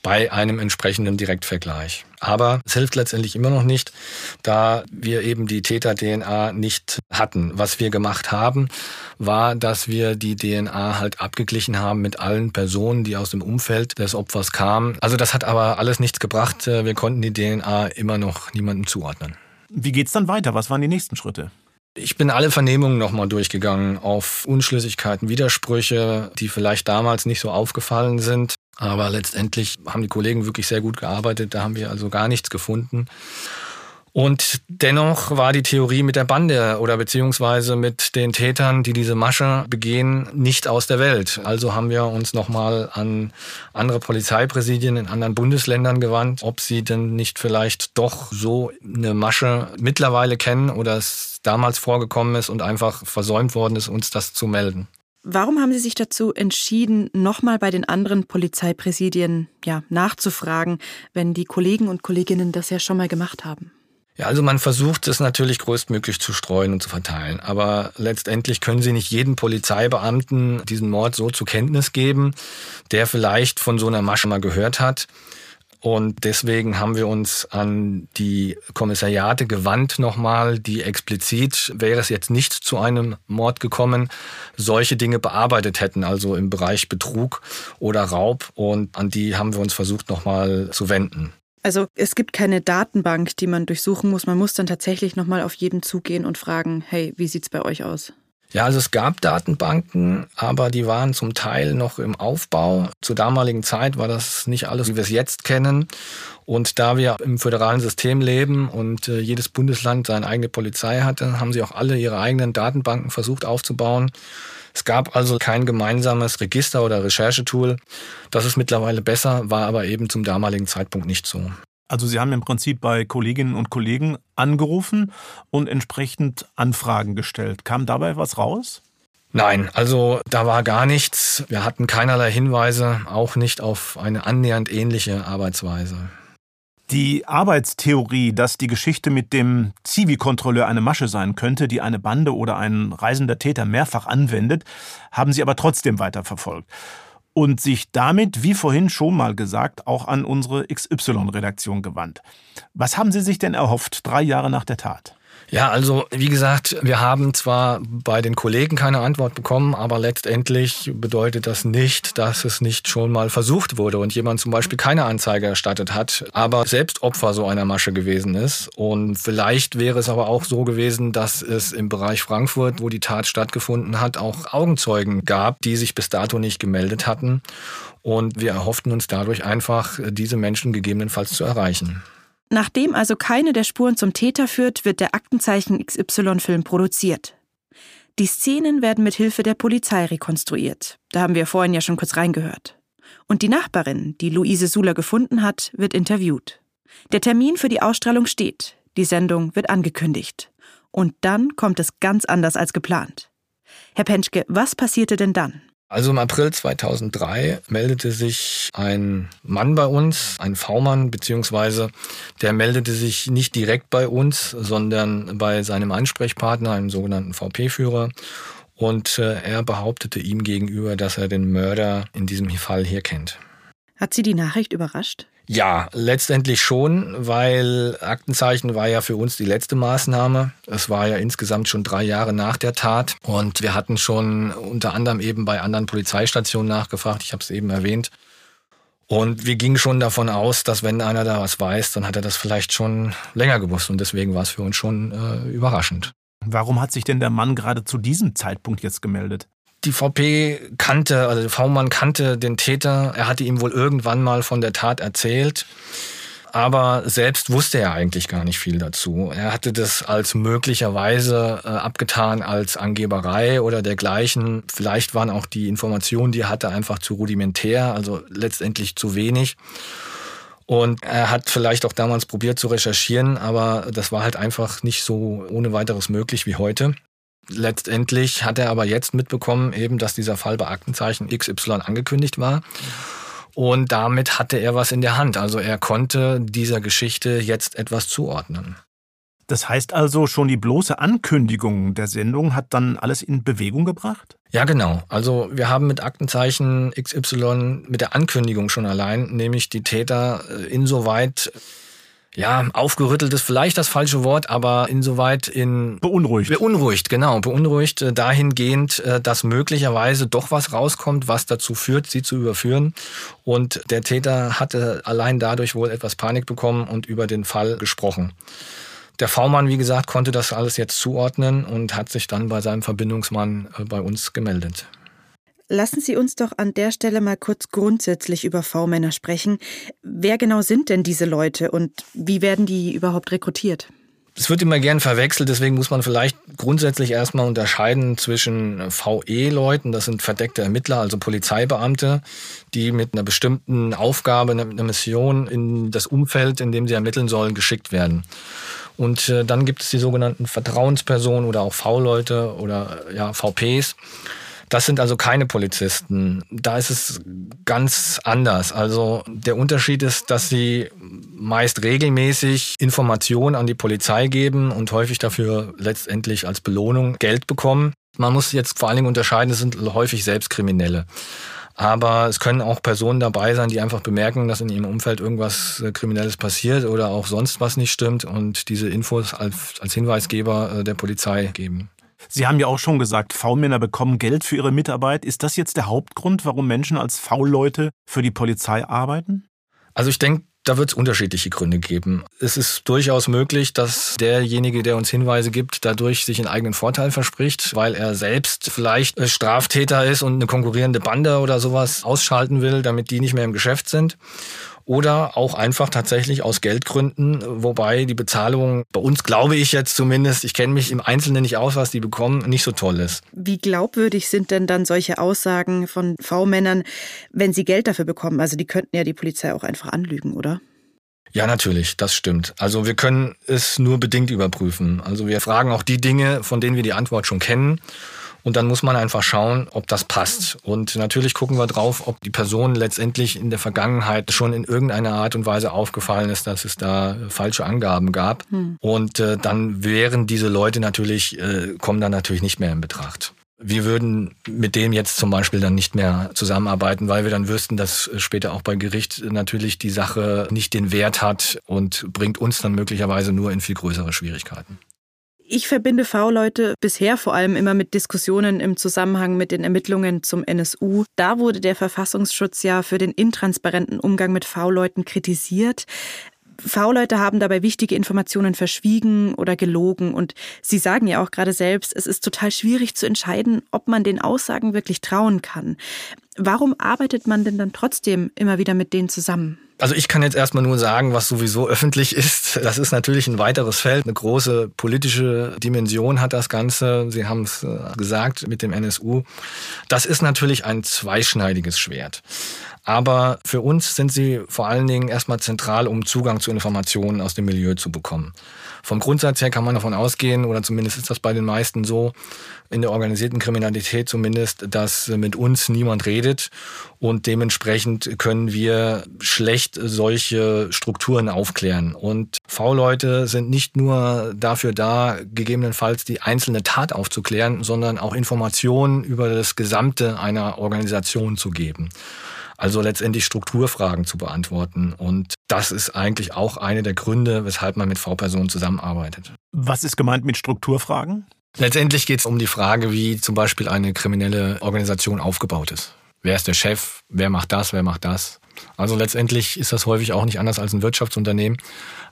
bei einem entsprechenden Direktvergleich. Aber es hilft letztendlich immer noch nicht, da wir eben die Täter-DNA nicht hatten. Was wir gemacht haben, war, dass wir die DNA halt abgeglichen haben mit allen Personen, die aus dem Umfeld des Opfers kamen. Also das hat aber alles nichts gebracht. Wir konnten die DNA immer noch niemandem zuordnen. Wie geht's dann weiter? Was waren die nächsten Schritte? Ich bin alle Vernehmungen nochmal durchgegangen auf Unschlüssigkeiten, Widersprüche, die vielleicht damals nicht so aufgefallen sind. Aber letztendlich haben die Kollegen wirklich sehr gut gearbeitet. Da haben wir also gar nichts gefunden. Und dennoch war die Theorie mit der Bande oder beziehungsweise mit den Tätern, die diese Masche begehen, nicht aus der Welt. Also haben wir uns nochmal an andere Polizeipräsidien in anderen Bundesländern gewandt, ob sie denn nicht vielleicht doch so eine Masche mittlerweile kennen oder es damals vorgekommen ist und einfach versäumt worden ist, uns das zu melden. Warum haben Sie sich dazu entschieden, nochmal bei den anderen Polizeipräsidien ja, nachzufragen, wenn die Kollegen und Kolleginnen das ja schon mal gemacht haben? Ja, also man versucht es natürlich größtmöglich zu streuen und zu verteilen. Aber letztendlich können Sie nicht jedem Polizeibeamten diesen Mord so zur Kenntnis geben, der vielleicht von so einer Masche mal gehört hat. Und deswegen haben wir uns an die Kommissariate gewandt nochmal, die explizit, wäre es jetzt nicht zu einem Mord gekommen, solche Dinge bearbeitet hätten, also im Bereich Betrug oder Raub. Und an die haben wir uns versucht nochmal zu wenden. Also es gibt keine Datenbank, die man durchsuchen muss. Man muss dann tatsächlich nochmal auf jeden zugehen und fragen, hey, wie sieht's bei euch aus? Ja, also es gab Datenbanken, aber die waren zum Teil noch im Aufbau. Zur damaligen Zeit war das nicht alles, wie wir es jetzt kennen. Und da wir im föderalen System leben und äh, jedes Bundesland seine eigene Polizei hatte, haben sie auch alle ihre eigenen Datenbanken versucht aufzubauen. Es gab also kein gemeinsames Register oder Recherchetool. Das ist mittlerweile besser, war aber eben zum damaligen Zeitpunkt nicht so. Also Sie haben im Prinzip bei Kolleginnen und Kollegen angerufen und entsprechend Anfragen gestellt. Kam dabei was raus? Nein, also da war gar nichts. Wir hatten keinerlei Hinweise, auch nicht auf eine annähernd ähnliche Arbeitsweise. Die Arbeitstheorie, dass die Geschichte mit dem Zivi-Kontrolleur eine Masche sein könnte, die eine Bande oder ein reisender Täter mehrfach anwendet, haben sie aber trotzdem weiterverfolgt. Und sich damit, wie vorhin schon mal gesagt, auch an unsere XY-Redaktion gewandt. Was haben Sie sich denn erhofft, drei Jahre nach der Tat? Ja, also wie gesagt, wir haben zwar bei den Kollegen keine Antwort bekommen, aber letztendlich bedeutet das nicht, dass es nicht schon mal versucht wurde und jemand zum Beispiel keine Anzeige erstattet hat, aber selbst Opfer so einer Masche gewesen ist. Und vielleicht wäre es aber auch so gewesen, dass es im Bereich Frankfurt, wo die Tat stattgefunden hat, auch Augenzeugen gab, die sich bis dato nicht gemeldet hatten. Und wir erhofften uns dadurch einfach, diese Menschen gegebenenfalls zu erreichen. Nachdem also keine der Spuren zum Täter führt, wird der Aktenzeichen XY-Film produziert. Die Szenen werden mit Hilfe der Polizei rekonstruiert. Da haben wir vorhin ja schon kurz reingehört. Und die Nachbarin, die Luise Suler gefunden hat, wird interviewt. Der Termin für die Ausstrahlung steht. Die Sendung wird angekündigt. Und dann kommt es ganz anders als geplant. Herr Penschke, was passierte denn dann? Also im April 2003 meldete sich ein Mann bei uns, ein V-Mann, beziehungsweise der meldete sich nicht direkt bei uns, sondern bei seinem Ansprechpartner, einem sogenannten VP-Führer. Und äh, er behauptete ihm gegenüber, dass er den Mörder in diesem Fall hier kennt. Hat Sie die Nachricht überrascht? Ja, letztendlich schon, weil Aktenzeichen war ja für uns die letzte Maßnahme. Es war ja insgesamt schon drei Jahre nach der Tat und wir hatten schon unter anderem eben bei anderen Polizeistationen nachgefragt. Ich habe es eben erwähnt. Und wir gingen schon davon aus, dass wenn einer da was weiß, dann hat er das vielleicht schon länger gewusst. Und deswegen war es für uns schon äh, überraschend. Warum hat sich denn der Mann gerade zu diesem Zeitpunkt jetzt gemeldet? Die VP kannte, also V-Mann kannte den Täter. Er hatte ihm wohl irgendwann mal von der Tat erzählt. Aber selbst wusste er eigentlich gar nicht viel dazu. Er hatte das als möglicherweise äh, abgetan als Angeberei oder dergleichen. Vielleicht waren auch die Informationen, die er hatte, einfach zu rudimentär, also letztendlich zu wenig. Und er hat vielleicht auch damals probiert zu recherchieren, aber das war halt einfach nicht so ohne weiteres möglich wie heute. Letztendlich hat er aber jetzt mitbekommen, eben, dass dieser Fall bei Aktenzeichen XY angekündigt war. Und damit hatte er was in der Hand. Also er konnte dieser Geschichte jetzt etwas zuordnen. Das heißt also, schon die bloße Ankündigung der Sendung hat dann alles in Bewegung gebracht? Ja, genau. Also wir haben mit Aktenzeichen XY mit der Ankündigung schon allein, nämlich die Täter äh, insoweit ja, aufgerüttelt ist vielleicht das falsche Wort, aber insoweit in beunruhigt. Beunruhigt, genau, beunruhigt äh, dahingehend, äh, dass möglicherweise doch was rauskommt, was dazu führt, sie zu überführen. Und der Täter hatte allein dadurch wohl etwas Panik bekommen und über den Fall gesprochen. Der V-Mann, wie gesagt, konnte das alles jetzt zuordnen und hat sich dann bei seinem Verbindungsmann äh, bei uns gemeldet. Lassen Sie uns doch an der Stelle mal kurz grundsätzlich über V-Männer sprechen. Wer genau sind denn diese Leute und wie werden die überhaupt rekrutiert? Es wird immer gern verwechselt, deswegen muss man vielleicht grundsätzlich erstmal unterscheiden zwischen VE-Leuten, das sind verdeckte Ermittler, also Polizeibeamte, die mit einer bestimmten Aufgabe, einer Mission in das Umfeld, in dem sie ermitteln sollen, geschickt werden. Und äh, dann gibt es die sogenannten Vertrauenspersonen oder auch V-Leute oder ja, VPs. Das sind also keine Polizisten. Da ist es ganz anders. Also der Unterschied ist, dass sie meist regelmäßig Informationen an die Polizei geben und häufig dafür letztendlich als Belohnung Geld bekommen. Man muss jetzt vor allen Dingen unterscheiden, es sind häufig Selbstkriminelle. Aber es können auch Personen dabei sein, die einfach bemerken, dass in ihrem Umfeld irgendwas äh, Kriminelles passiert oder auch sonst was nicht stimmt und diese Infos als, als Hinweisgeber äh, der Polizei geben. Sie haben ja auch schon gesagt, V-Männer bekommen Geld für ihre Mitarbeit. Ist das jetzt der Hauptgrund, warum Menschen als V-Leute für die Polizei arbeiten? Also ich denke, da wird es unterschiedliche Gründe geben. Es ist durchaus möglich, dass derjenige, der uns Hinweise gibt, dadurch sich einen eigenen Vorteil verspricht, weil er selbst vielleicht Straftäter ist und eine konkurrierende Bande oder sowas ausschalten will, damit die nicht mehr im Geschäft sind oder auch einfach tatsächlich aus Geldgründen, wobei die Bezahlung bei uns, glaube ich jetzt zumindest, ich kenne mich im Einzelnen nicht aus, was die bekommen, nicht so toll ist. Wie glaubwürdig sind denn dann solche Aussagen von V-Männern, wenn sie Geld dafür bekommen? Also die könnten ja die Polizei auch einfach anlügen, oder? Ja, natürlich, das stimmt. Also wir können es nur bedingt überprüfen. Also wir fragen auch die Dinge, von denen wir die Antwort schon kennen. Und dann muss man einfach schauen, ob das passt. Und natürlich gucken wir drauf, ob die Person letztendlich in der Vergangenheit schon in irgendeiner Art und Weise aufgefallen ist, dass es da falsche Angaben gab. Hm. Und äh, dann wären diese Leute natürlich, äh, kommen dann natürlich nicht mehr in Betracht. Wir würden mit dem jetzt zum Beispiel dann nicht mehr zusammenarbeiten, weil wir dann wüssten, dass später auch bei Gericht natürlich die Sache nicht den Wert hat und bringt uns dann möglicherweise nur in viel größere Schwierigkeiten. Ich verbinde V-Leute bisher vor allem immer mit Diskussionen im Zusammenhang mit den Ermittlungen zum NSU. Da wurde der Verfassungsschutz ja für den intransparenten Umgang mit V-Leuten kritisiert. V-Leute haben dabei wichtige Informationen verschwiegen oder gelogen. Und Sie sagen ja auch gerade selbst, es ist total schwierig zu entscheiden, ob man den Aussagen wirklich trauen kann. Warum arbeitet man denn dann trotzdem immer wieder mit denen zusammen? Also ich kann jetzt erstmal nur sagen, was sowieso öffentlich ist. Das ist natürlich ein weiteres Feld. Eine große politische Dimension hat das Ganze. Sie haben es äh, gesagt mit dem NSU. Das ist natürlich ein zweischneidiges Schwert. Aber für uns sind sie vor allen Dingen erstmal zentral, um Zugang zu Informationen aus dem Milieu zu bekommen. Vom Grundsatz her kann man davon ausgehen, oder zumindest ist das bei den meisten so, in der organisierten Kriminalität zumindest, dass mit uns niemand redet und dementsprechend können wir schlecht solche Strukturen aufklären. Und V-Leute sind nicht nur dafür da, gegebenenfalls die einzelne Tat aufzuklären, sondern auch Informationen über das Gesamte einer Organisation zu geben. Also letztendlich Strukturfragen zu beantworten. Und das ist eigentlich auch eine der Gründe, weshalb man mit V-Personen zusammenarbeitet. Was ist gemeint mit Strukturfragen? Letztendlich geht es um die Frage, wie zum Beispiel eine kriminelle Organisation aufgebaut ist. Wer ist der Chef? Wer macht das? Wer macht das? Also letztendlich ist das häufig auch nicht anders als ein Wirtschaftsunternehmen.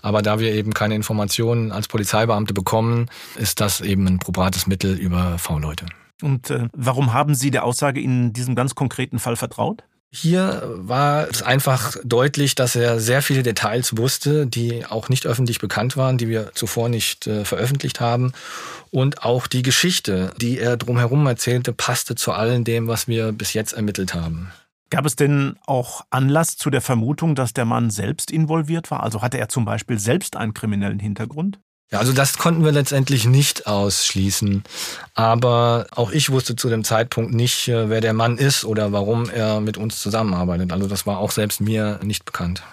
Aber da wir eben keine Informationen als Polizeibeamte bekommen, ist das eben ein probates Mittel über V-Leute. Und äh, warum haben Sie der Aussage in diesem ganz konkreten Fall vertraut? Hier war es einfach deutlich, dass er sehr viele Details wusste, die auch nicht öffentlich bekannt waren, die wir zuvor nicht äh, veröffentlicht haben. Und auch die Geschichte, die er drumherum erzählte, passte zu allem dem, was wir bis jetzt ermittelt haben. Gab es denn auch Anlass zu der Vermutung, dass der Mann selbst involviert war? Also hatte er zum Beispiel selbst einen kriminellen Hintergrund? Ja, also das konnten wir letztendlich nicht ausschließen. Aber auch ich wusste zu dem Zeitpunkt nicht, äh, wer der Mann ist oder warum er mit uns zusammenarbeitet. Also das war auch selbst mir nicht bekannt.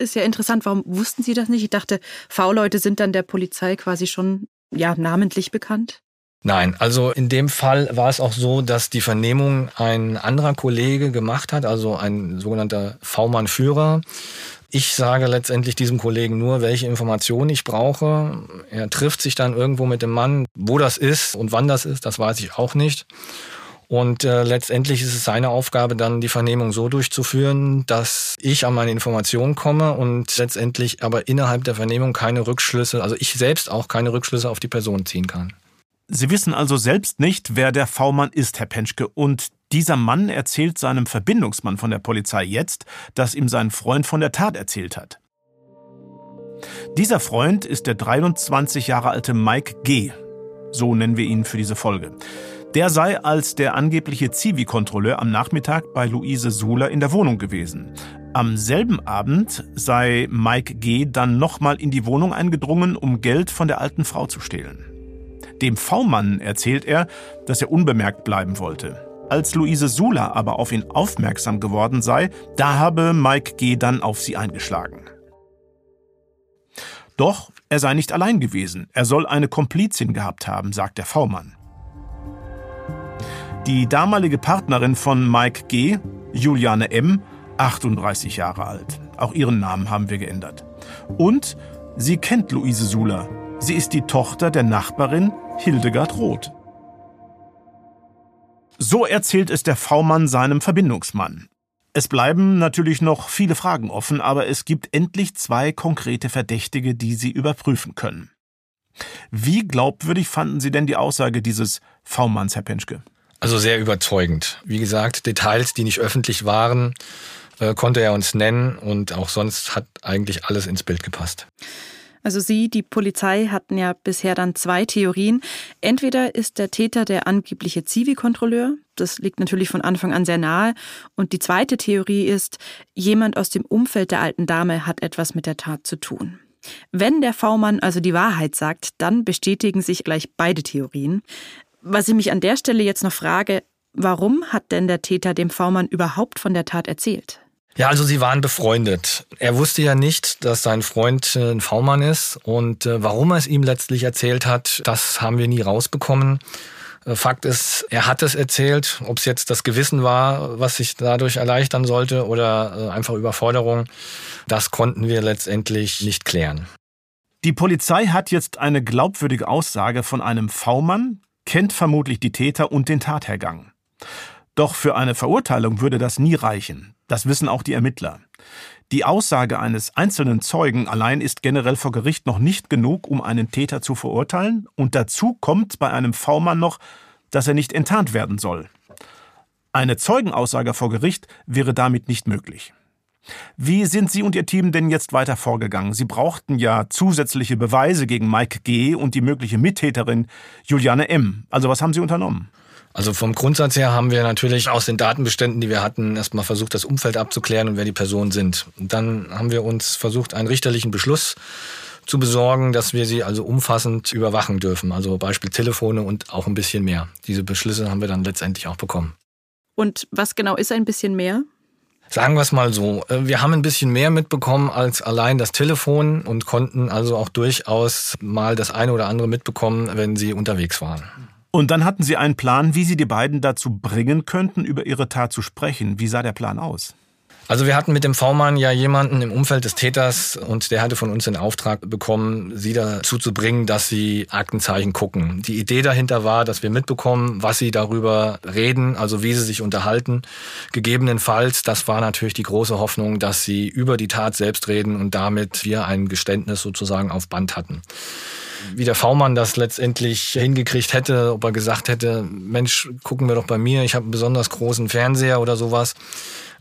Ist ja interessant, warum wussten Sie das nicht? Ich dachte, V-Leute sind dann der Polizei quasi schon ja namentlich bekannt. Nein, also in dem Fall war es auch so, dass die Vernehmung ein anderer Kollege gemacht hat, also ein sogenannter V-Mann-Führer. Ich sage letztendlich diesem Kollegen nur, welche Informationen ich brauche. Er trifft sich dann irgendwo mit dem Mann. Wo das ist und wann das ist, das weiß ich auch nicht. Und äh, letztendlich ist es seine Aufgabe, dann die Vernehmung so durchzuführen, dass ich an meine Informationen komme und letztendlich aber innerhalb der Vernehmung keine Rückschlüsse, also ich selbst auch keine Rückschlüsse auf die Person ziehen kann. Sie wissen also selbst nicht, wer der V-Mann ist, Herr Penschke, und dieser Mann erzählt seinem Verbindungsmann von der Polizei jetzt, dass ihm sein Freund von der Tat erzählt hat. Dieser Freund ist der 23 Jahre alte Mike G. So nennen wir ihn für diese Folge. Der sei als der angebliche Zivi-Kontrolleur am Nachmittag bei Luise Suler in der Wohnung gewesen. Am selben Abend sei Mike G. dann nochmal in die Wohnung eingedrungen, um Geld von der alten Frau zu stehlen. Dem V-Mann erzählt er, dass er unbemerkt bleiben wollte. Als Luise Sula aber auf ihn aufmerksam geworden sei, da habe Mike G. dann auf sie eingeschlagen. Doch er sei nicht allein gewesen. Er soll eine Komplizin gehabt haben, sagt der V-Mann. Die damalige Partnerin von Mike G., Juliane M., 38 Jahre alt. Auch ihren Namen haben wir geändert. Und sie kennt Luise Sula. Sie ist die Tochter der Nachbarin Hildegard Roth. So erzählt es der V-Mann seinem Verbindungsmann. Es bleiben natürlich noch viele Fragen offen, aber es gibt endlich zwei konkrete Verdächtige, die Sie überprüfen können. Wie glaubwürdig fanden Sie denn die Aussage dieses V-Manns, Herr Penschke? Also sehr überzeugend. Wie gesagt, Details, die nicht öffentlich waren, äh, konnte er uns nennen und auch sonst hat eigentlich alles ins Bild gepasst. Also Sie, die Polizei, hatten ja bisher dann zwei Theorien. Entweder ist der Täter der angebliche Zivi-Kontrolleur, das liegt natürlich von Anfang an sehr nahe. Und die zweite Theorie ist, jemand aus dem Umfeld der alten Dame hat etwas mit der Tat zu tun. Wenn der V-Mann also die Wahrheit sagt, dann bestätigen sich gleich beide Theorien. Was ich mich an der Stelle jetzt noch frage, warum hat denn der Täter dem V-Mann überhaupt von der Tat erzählt? Ja, also sie waren befreundet. Er wusste ja nicht, dass sein Freund äh, ein V-Mann ist und äh, warum er es ihm letztlich erzählt hat, das haben wir nie rausbekommen. Äh, Fakt ist, er hat es erzählt, ob es jetzt das Gewissen war, was sich dadurch erleichtern sollte oder einfach Überforderung, das konnten wir letztendlich nicht klären. Die Polizei hat jetzt eine glaubwürdige Aussage von einem V-Mann, kennt vermutlich die Täter und den Tathergang. Doch für eine Verurteilung würde das nie reichen. Das wissen auch die Ermittler. Die Aussage eines einzelnen Zeugen allein ist generell vor Gericht noch nicht genug, um einen Täter zu verurteilen, und dazu kommt bei einem V-Mann noch, dass er nicht enttarnt werden soll. Eine Zeugenaussage vor Gericht wäre damit nicht möglich. Wie sind Sie und Ihr Team denn jetzt weiter vorgegangen? Sie brauchten ja zusätzliche Beweise gegen Mike G. und die mögliche Mittäterin Juliane M. Also was haben Sie unternommen? Also vom Grundsatz her haben wir natürlich aus den Datenbeständen, die wir hatten, erstmal versucht, das Umfeld abzuklären und wer die Personen sind. Und dann haben wir uns versucht, einen richterlichen Beschluss zu besorgen, dass wir sie also umfassend überwachen dürfen. Also Beispiel Telefone und auch ein bisschen mehr. Diese Beschlüsse haben wir dann letztendlich auch bekommen. Und was genau ist ein bisschen mehr? Sagen wir es mal so, äh, wir haben ein bisschen mehr mitbekommen als allein das Telefon und konnten also auch durchaus mal das eine oder andere mitbekommen, wenn sie unterwegs waren. Und dann hatten Sie einen Plan, wie Sie die beiden dazu bringen könnten, über ihre Tat zu sprechen. Wie sah der Plan aus? Also wir hatten mit dem V-Mann ja jemanden im Umfeld des Täters und der hatte von uns den Auftrag bekommen, sie dazu zu bringen, dass sie Aktenzeichen gucken. Die Idee dahinter war, dass wir mitbekommen, was sie darüber reden, also wie sie sich unterhalten. Gegebenenfalls, das war natürlich die große Hoffnung, dass sie über die Tat selbst reden und damit wir ein Geständnis sozusagen auf Band hatten wie der V-Mann das letztendlich hingekriegt hätte, ob er gesagt hätte, Mensch, gucken wir doch bei mir, ich habe einen besonders großen Fernseher oder sowas.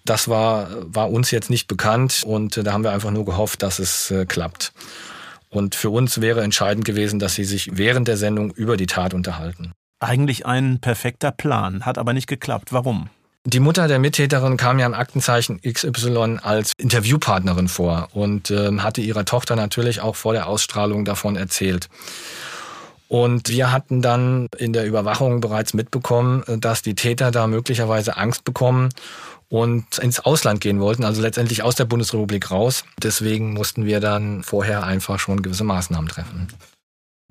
Das war, war uns jetzt nicht bekannt und äh, da haben wir einfach nur gehofft, dass es äh, klappt. Und für uns wäre entscheidend gewesen, dass sie sich während der Sendung über die Tat unterhalten. Eigentlich ein perfekter Plan, hat aber nicht geklappt. Warum? Die Mutter der Mittäterin kam ja im Aktenzeichen XY als Interviewpartnerin vor und äh, hatte ihrer Tochter natürlich auch vor der Ausstrahlung davon erzählt. Und wir hatten dann in der Überwachung bereits mitbekommen, dass die Täter da möglicherweise Angst bekommen und ins Ausland gehen wollten, also letztendlich aus der Bundesrepublik raus. Deswegen mussten wir dann vorher einfach schon gewisse Maßnahmen treffen.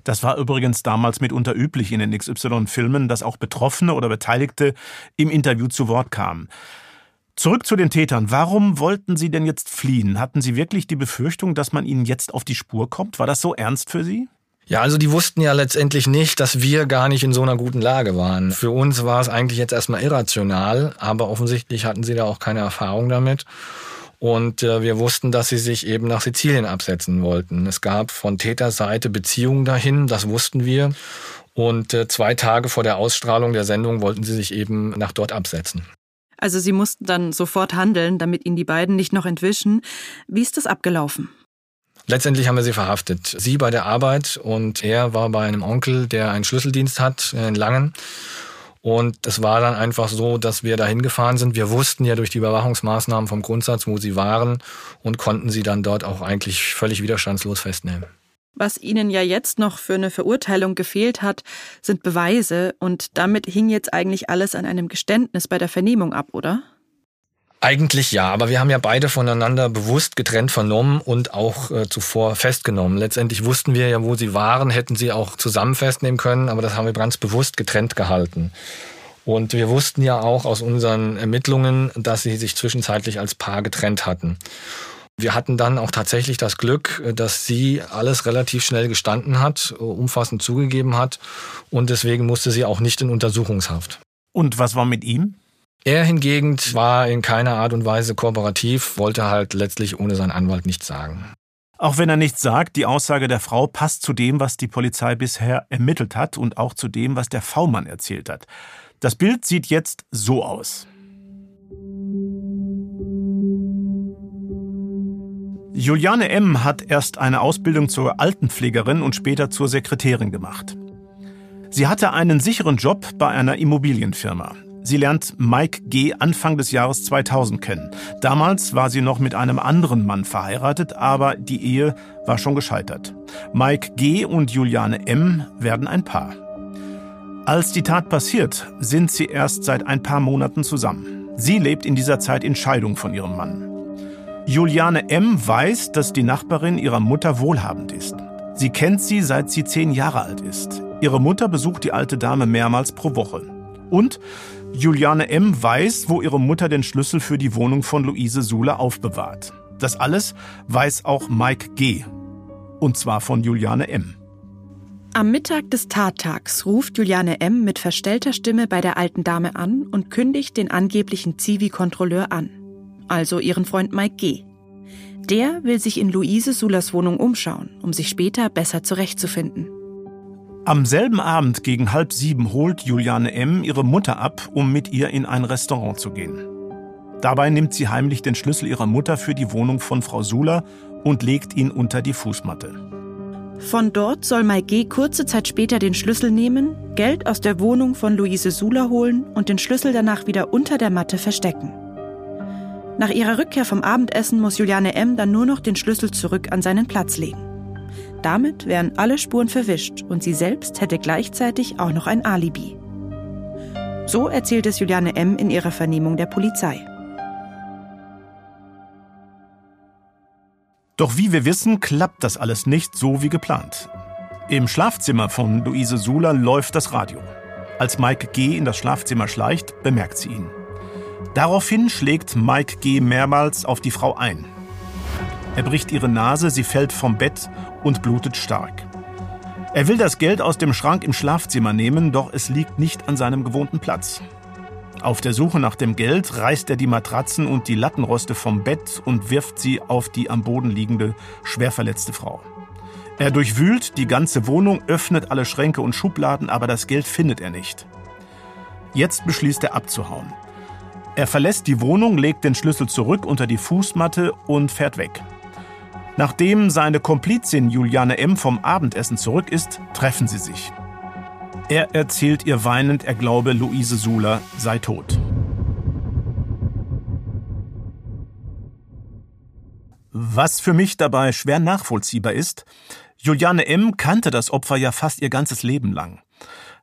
Das war übrigens damals mitunter üblich in den XY-Filmen, dass auch Betroffene oder Beteiligte im Interview zu Wort kamen. Zurück zu den Tätern. Warum wollten Sie denn jetzt fliehen? Hatten Sie wirklich die Befürchtung, dass man Ihnen jetzt auf die Spur kommt? War das so ernst für Sie? Ja, also die wussten ja letztendlich nicht, dass wir gar nicht in so einer guten Lage waren. Für uns war es eigentlich jetzt erstmal irrational, aber offensichtlich hatten sie da auch keine Erfahrung damit. Und äh, wir wussten, dass sie sich eben nach Sizilien absetzen wollten. Es gab von Täterseite Beziehungen dahin, das wussten wir. Und äh, zwei Tage vor der Ausstrahlung der Sendung wollten sie sich eben nach dort absetzen. Also Sie mussten dann sofort handeln, damit Ihnen die beiden nicht noch entwischen. Wie ist das abgelaufen? Letztendlich haben wir sie verhaftet. Sie bei der Arbeit und er war bei einem Onkel, der einen Schlüsseldienst hat in Langen. Und es war dann einfach so, dass wir dahin gefahren sind. Wir wussten ja durch die Überwachungsmaßnahmen vom Grundsatz, wo sie waren und konnten sie dann dort auch eigentlich völlig widerstandslos festnehmen. Was Ihnen ja jetzt noch für eine Verurteilung gefehlt hat, sind Beweise und damit hing jetzt eigentlich alles an einem Geständnis bei der Vernehmung ab, oder? Eigentlich ja, aber wir haben ja beide voneinander bewusst getrennt vernommen und auch äh, zuvor festgenommen. Letztendlich wussten wir ja, wo sie waren, hätten sie auch zusammen festnehmen können, aber das haben wir ganz bewusst getrennt gehalten. Und wir wussten ja auch aus unseren Ermittlungen, dass sie sich zwischenzeitlich als Paar getrennt hatten. Wir hatten dann auch tatsächlich das Glück, dass sie alles relativ schnell gestanden hat, umfassend zugegeben hat und deswegen musste sie auch nicht in Untersuchungshaft. Und was war mit ihm? Er hingegen war in keiner Art und Weise kooperativ, wollte halt letztlich ohne seinen Anwalt nichts sagen. Auch wenn er nichts sagt, die Aussage der Frau passt zu dem, was die Polizei bisher ermittelt hat und auch zu dem, was der V-Mann erzählt hat. Das Bild sieht jetzt so aus. Juliane M. hat erst eine Ausbildung zur Altenpflegerin und später zur Sekretärin gemacht. Sie hatte einen sicheren Job bei einer Immobilienfirma. Sie lernt Mike G. Anfang des Jahres 2000 kennen. Damals war sie noch mit einem anderen Mann verheiratet, aber die Ehe war schon gescheitert. Mike G. und Juliane M. werden ein Paar. Als die Tat passiert, sind sie erst seit ein paar Monaten zusammen. Sie lebt in dieser Zeit in Scheidung von ihrem Mann. Juliane M. weiß, dass die Nachbarin ihrer Mutter wohlhabend ist. Sie kennt sie, seit sie zehn Jahre alt ist. Ihre Mutter besucht die alte Dame mehrmals pro Woche. Und Juliane M. weiß, wo ihre Mutter den Schlüssel für die Wohnung von Luise Suler aufbewahrt. Das alles weiß auch Mike G. Und zwar von Juliane M. Am Mittag des Tattags ruft Juliane M. mit verstellter Stimme bei der alten Dame an und kündigt den angeblichen Zivi-Kontrolleur an. Also ihren Freund Mike G. Der will sich in Luise Sulers Wohnung umschauen, um sich später besser zurechtzufinden. Am selben Abend gegen halb sieben holt Juliane M. ihre Mutter ab, um mit ihr in ein Restaurant zu gehen. Dabei nimmt sie heimlich den Schlüssel ihrer Mutter für die Wohnung von Frau Sula und legt ihn unter die Fußmatte. Von dort soll Mai G. kurze Zeit später den Schlüssel nehmen, Geld aus der Wohnung von Luise Sula holen und den Schlüssel danach wieder unter der Matte verstecken. Nach ihrer Rückkehr vom Abendessen muss Juliane M. dann nur noch den Schlüssel zurück an seinen Platz legen. Damit wären alle Spuren verwischt und sie selbst hätte gleichzeitig auch noch ein Alibi. So erzählt es Juliane M. in ihrer Vernehmung der Polizei. Doch wie wir wissen, klappt das alles nicht so wie geplant. Im Schlafzimmer von Luise Sula läuft das Radio. Als Mike G. in das Schlafzimmer schleicht, bemerkt sie ihn. Daraufhin schlägt Mike G. mehrmals auf die Frau ein. Er bricht ihre Nase, sie fällt vom Bett und blutet stark. Er will das Geld aus dem Schrank im Schlafzimmer nehmen, doch es liegt nicht an seinem gewohnten Platz. Auf der Suche nach dem Geld reißt er die Matratzen und die Lattenroste vom Bett und wirft sie auf die am Boden liegende, schwer verletzte Frau. Er durchwühlt die ganze Wohnung, öffnet alle Schränke und Schubladen, aber das Geld findet er nicht. Jetzt beschließt er abzuhauen. Er verlässt die Wohnung, legt den Schlüssel zurück unter die Fußmatte und fährt weg. Nachdem seine Komplizin Juliane M. vom Abendessen zurück ist, treffen sie sich. Er erzählt ihr weinend, er glaube, Luise Suler sei tot. Was für mich dabei schwer nachvollziehbar ist, Juliane M. kannte das Opfer ja fast ihr ganzes Leben lang.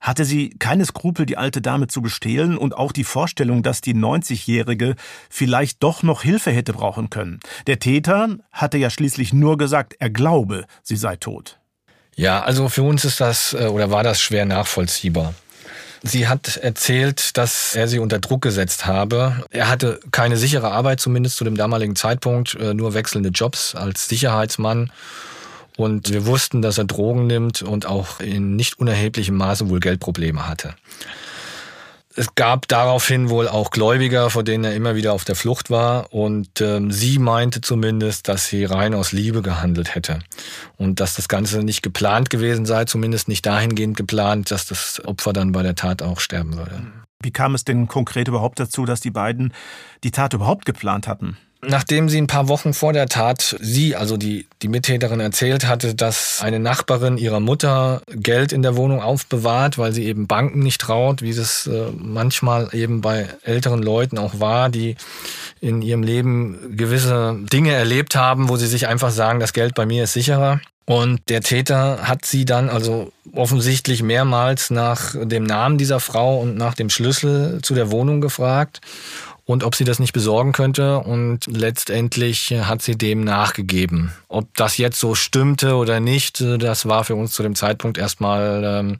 Hatte sie keine Skrupel, die alte Dame zu bestehlen und auch die Vorstellung, dass die 90-Jährige vielleicht doch noch Hilfe hätte brauchen können. Der Täter hatte ja schließlich nur gesagt, er glaube, sie sei tot. Ja, also für uns ist das äh, oder war das schwer nachvollziehbar. Sie hat erzählt, dass er sie unter Druck gesetzt habe. Er hatte keine sichere Arbeit, zumindest zu dem damaligen Zeitpunkt, äh, nur wechselnde Jobs als Sicherheitsmann. Und wir wussten, dass er Drogen nimmt und auch in nicht unerheblichem Maße wohl Geldprobleme hatte. Es gab daraufhin wohl auch Gläubiger, vor denen er immer wieder auf der Flucht war. Und ähm, sie meinte zumindest, dass sie rein aus Liebe gehandelt hätte. Und dass das Ganze nicht geplant gewesen sei, zumindest nicht dahingehend geplant, dass das Opfer dann bei der Tat auch sterben würde. Wie kam es denn konkret überhaupt dazu, dass die beiden die Tat überhaupt geplant hatten? Nachdem sie ein paar Wochen vor der Tat sie, also die, die Mittäterin, erzählt hatte, dass eine Nachbarin ihrer Mutter Geld in der Wohnung aufbewahrt, weil sie eben Banken nicht traut, wie es äh, manchmal eben bei älteren Leuten auch war, die in ihrem Leben gewisse Dinge erlebt haben, wo sie sich einfach sagen, das Geld bei mir ist sicherer. Und der Täter hat sie dann also offensichtlich mehrmals nach dem Namen dieser Frau und nach dem Schlüssel zu der Wohnung gefragt und ob sie das nicht besorgen könnte. Und letztendlich hat sie dem nachgegeben. Ob das jetzt so stimmte oder nicht, das war für uns zu dem Zeitpunkt erstmal ähm,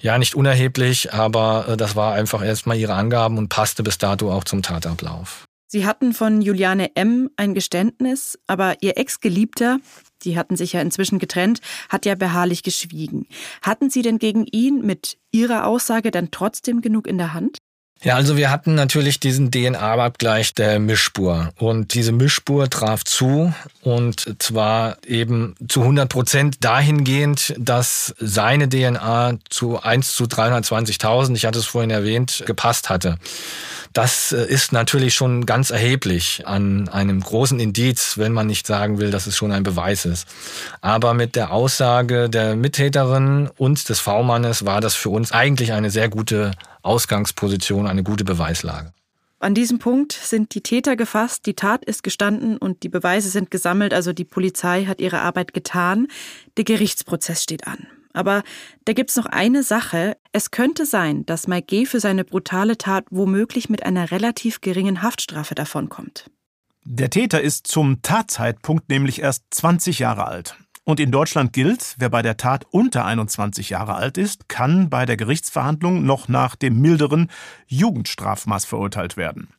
ja nicht unerheblich, aber äh, das war einfach erstmal ihre Angaben und passte bis dato auch zum Tatablauf. Sie hatten von Juliane M. ein Geständnis, aber ihr Ex-Geliebter, die hatten sich ja inzwischen getrennt, hat ja beharrlich geschwiegen. Hatten Sie denn gegen ihn mit Ihrer Aussage dann trotzdem genug in der Hand? Ja, also wir hatten natürlich diesen DNA-Abgleich der Mischspur und diese Mischspur traf zu und zwar eben zu 100 Prozent dahingehend, dass seine DNA zu 1 zu 320.000, ich hatte es vorhin erwähnt, gepasst hatte. Das äh, ist natürlich schon ganz erheblich an einem großen Indiz, wenn man nicht sagen will, dass es schon ein Beweis ist. Aber mit der Aussage der Mittäterin und des V-Mannes war das für uns eigentlich eine sehr gute Ausgangsposition, eine gute Beweislage. An diesem Punkt sind die Täter gefasst, die Tat ist gestanden und die Beweise sind gesammelt, also die Polizei hat ihre Arbeit getan. Der Gerichtsprozess steht an. Aber da gibt's noch eine Sache. Es könnte sein, dass Mike G. für seine brutale Tat womöglich mit einer relativ geringen Haftstrafe davonkommt. Der Täter ist zum Tatzeitpunkt nämlich erst 20 Jahre alt. Und in Deutschland gilt, wer bei der Tat unter 21 Jahre alt ist, kann bei der Gerichtsverhandlung noch nach dem milderen Jugendstrafmaß verurteilt werden.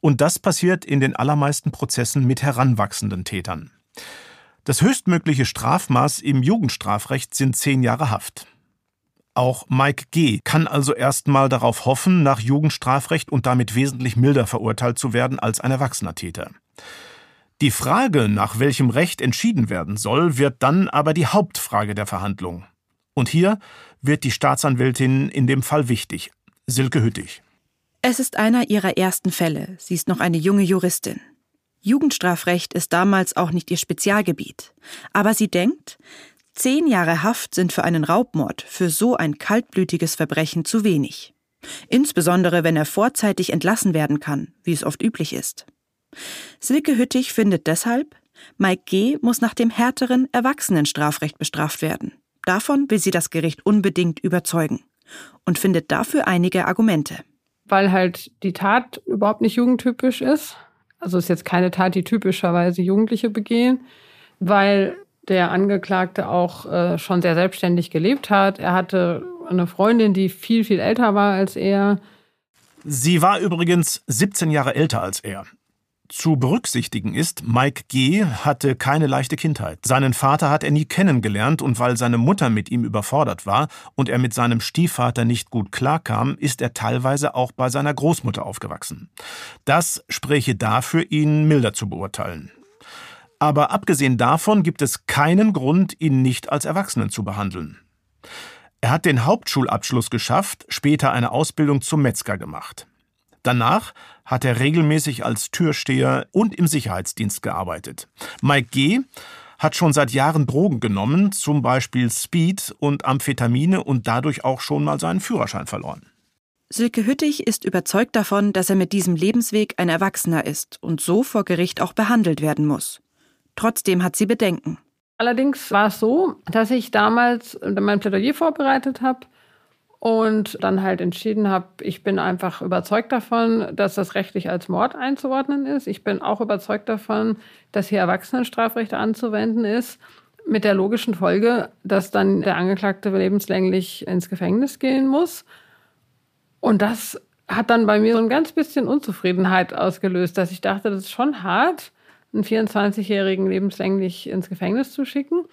Und das passiert in den allermeisten Prozessen mit heranwachsenden Tätern. Das höchstmögliche Strafmaß im Jugendstrafrecht sind zehn Jahre Haft. Auch Mike G. kann also erstmal darauf hoffen, nach Jugendstrafrecht und damit wesentlich milder verurteilt zu werden als ein erwachsener Täter. Die Frage, nach welchem Recht entschieden werden soll, wird dann aber die Hauptfrage der Verhandlung. Und hier wird die Staatsanwältin in dem Fall wichtig, Silke Hüttig. Es ist einer ihrer ersten Fälle. Sie ist noch eine junge Juristin. Jugendstrafrecht ist damals auch nicht ihr Spezialgebiet. Aber sie denkt, zehn Jahre Haft sind für einen Raubmord, für so ein kaltblütiges Verbrechen zu wenig. Insbesondere wenn er vorzeitig entlassen werden kann, wie es oft üblich ist. Silke Hüttig findet deshalb, Mike G. muss nach dem härteren Erwachsenenstrafrecht bestraft werden. Davon will sie das Gericht unbedingt überzeugen und findet dafür einige Argumente. Weil halt die Tat überhaupt nicht jugendtypisch ist also ist jetzt keine Tat, die typischerweise Jugendliche begehen, weil der Angeklagte auch äh, schon sehr selbstständig gelebt hat. Er hatte eine Freundin, die viel, viel älter war als er. Sie war übrigens 17 Jahre älter als er. Zu berücksichtigen ist, Mike G. hatte keine leichte Kindheit. Seinen Vater hat er nie kennengelernt und weil seine Mutter mit ihm überfordert war und er mit seinem Stiefvater nicht gut klarkam, ist er teilweise auch bei seiner Großmutter aufgewachsen. Das spräche dafür, ihn milder zu beurteilen. Aber abgesehen davon gibt es keinen Grund, ihn nicht als Erwachsenen zu behandeln. Er hat den Hauptschulabschluss geschafft, später eine Ausbildung zum Metzger gemacht. Danach hat er regelmäßig als Türsteher und im Sicherheitsdienst gearbeitet. Mike G. hat schon seit Jahren Drogen genommen, zum Beispiel Speed und Amphetamine und dadurch auch schon mal seinen Führerschein verloren. Silke Hüttig ist überzeugt davon, dass er mit diesem Lebensweg ein Erwachsener ist und so vor Gericht auch behandelt werden muss. Trotzdem hat sie Bedenken. Allerdings war es so, dass ich damals mein Plädoyer vorbereitet habe und dann halt entschieden habe, ich bin einfach überzeugt davon, dass das rechtlich als Mord einzuordnen ist. Ich bin auch überzeugt davon, dass hier Erwachsenenstrafrecht anzuwenden ist, mit der logischen Folge, dass dann der Angeklagte lebenslänglich ins Gefängnis gehen muss. Und das hat dann bei mir so ein ganz bisschen Unzufriedenheit ausgelöst, dass ich dachte, das ist schon hart, einen 24-Jährigen lebenslänglich ins Gefängnis zu schicken.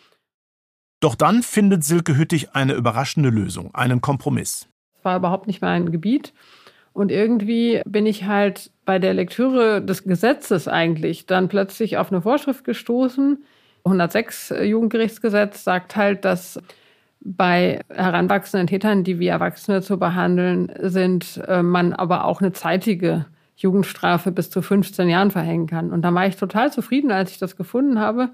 Doch dann findet Silke Hüttig eine überraschende Lösung, einen Kompromiss. Es war überhaupt nicht mein Gebiet. Und irgendwie bin ich halt bei der Lektüre des Gesetzes eigentlich dann plötzlich auf eine Vorschrift gestoßen. 106 Jugendgerichtsgesetz sagt halt, dass bei heranwachsenden Tätern, die wie Erwachsene zu behandeln sind, äh, man aber auch eine zeitige Jugendstrafe bis zu 15 Jahren verhängen kann. Und da war ich total zufrieden, als ich das gefunden habe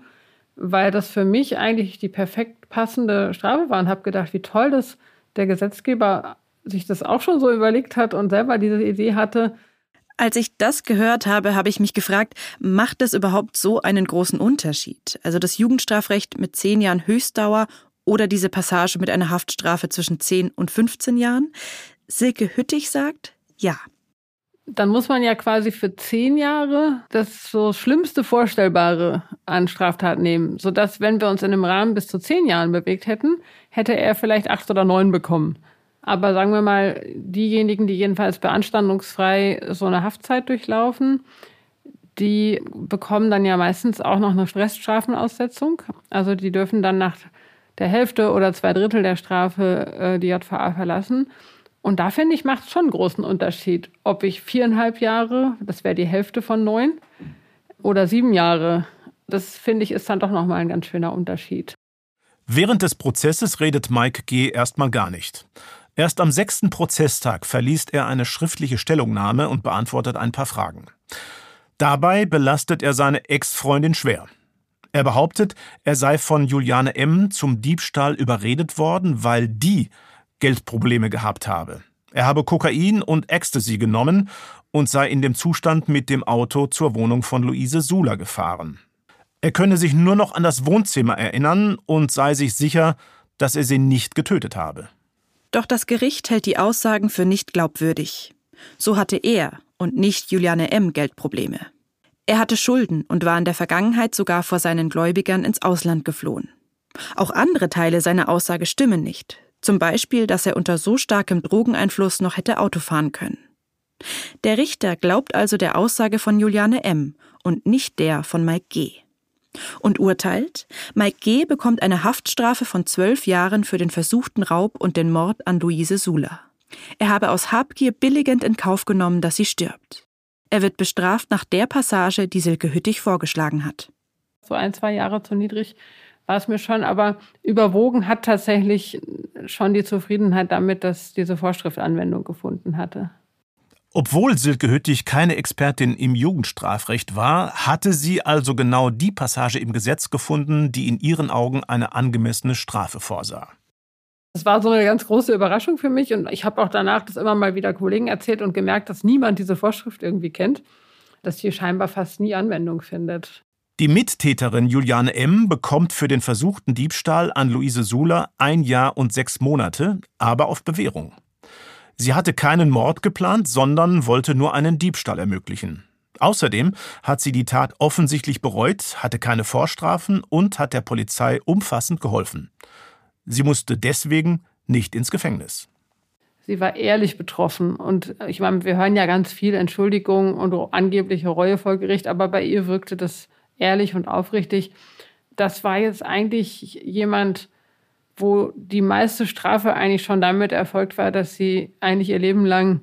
weil das für mich eigentlich die perfekt passende Strafe war und habe gedacht, wie toll, dass der Gesetzgeber sich das auch schon so überlegt hat und selber diese Idee hatte. Als ich das gehört habe, habe ich mich gefragt, macht es überhaupt so einen großen Unterschied? Also das Jugendstrafrecht mit zehn Jahren Höchstdauer oder diese Passage mit einer Haftstrafe zwischen 10 und 15 Jahren? Silke Hüttig sagt, ja dann muss man ja quasi für zehn Jahre das so Schlimmste Vorstellbare an Straftat nehmen, sodass, wenn wir uns in einem Rahmen bis zu zehn Jahren bewegt hätten, hätte er vielleicht acht oder neun bekommen. Aber sagen wir mal, diejenigen, die jedenfalls beanstandungsfrei so eine Haftzeit durchlaufen, die bekommen dann ja meistens auch noch eine Reststrafenaussetzung. Also die dürfen dann nach der Hälfte oder zwei Drittel der Strafe äh, die JVA verlassen. Und da finde ich, macht es schon einen großen Unterschied, ob ich viereinhalb Jahre, das wäre die Hälfte von neun, oder sieben Jahre. Das finde ich ist dann doch nochmal ein ganz schöner Unterschied. Während des Prozesses redet Mike G. erstmal gar nicht. Erst am sechsten Prozesstag verliest er eine schriftliche Stellungnahme und beantwortet ein paar Fragen. Dabei belastet er seine Ex-Freundin schwer. Er behauptet, er sei von Juliane M. zum Diebstahl überredet worden, weil die Geldprobleme gehabt habe. Er habe Kokain und Ecstasy genommen und sei in dem Zustand mit dem Auto zur Wohnung von Luise Sula gefahren. Er könne sich nur noch an das Wohnzimmer erinnern und sei sich sicher, dass er sie nicht getötet habe. Doch das Gericht hält die Aussagen für nicht glaubwürdig. So hatte er und nicht Juliane M. Geldprobleme. Er hatte Schulden und war in der Vergangenheit sogar vor seinen Gläubigern ins Ausland geflohen. Auch andere Teile seiner Aussage stimmen nicht, zum Beispiel, dass er unter so starkem Drogeneinfluss noch hätte Auto fahren können. Der Richter glaubt also der Aussage von Juliane M. und nicht der von Mike G. Und urteilt, Mike G. bekommt eine Haftstrafe von zwölf Jahren für den versuchten Raub und den Mord an Luise Sula. Er habe aus Habgier billigend in Kauf genommen, dass sie stirbt. Er wird bestraft nach der Passage, die Silke Hüttig vorgeschlagen hat. So ein, zwei Jahre zu niedrig war es mir schon, aber überwogen hat tatsächlich schon die Zufriedenheit damit, dass diese Vorschrift Anwendung gefunden hatte. Obwohl Silke Hüttig keine Expertin im Jugendstrafrecht war, hatte sie also genau die Passage im Gesetz gefunden, die in ihren Augen eine angemessene Strafe vorsah. Das war so eine ganz große Überraschung für mich und ich habe auch danach das immer mal wieder Kollegen erzählt und gemerkt, dass niemand diese Vorschrift irgendwie kennt, dass die scheinbar fast nie Anwendung findet. Die Mittäterin Juliane M. bekommt für den versuchten Diebstahl an Luise Sula ein Jahr und sechs Monate, aber auf Bewährung. Sie hatte keinen Mord geplant, sondern wollte nur einen Diebstahl ermöglichen. Außerdem hat sie die Tat offensichtlich bereut, hatte keine Vorstrafen und hat der Polizei umfassend geholfen. Sie musste deswegen nicht ins Gefängnis. sie war ehrlich betroffen. Und ich meine, wir hören ja ganz viel Entschuldigung und angebliche Reue vor Gericht, aber bei ihr wirkte das ehrlich und aufrichtig. Das war jetzt eigentlich jemand, wo die meiste Strafe eigentlich schon damit erfolgt war, dass sie eigentlich ihr Leben lang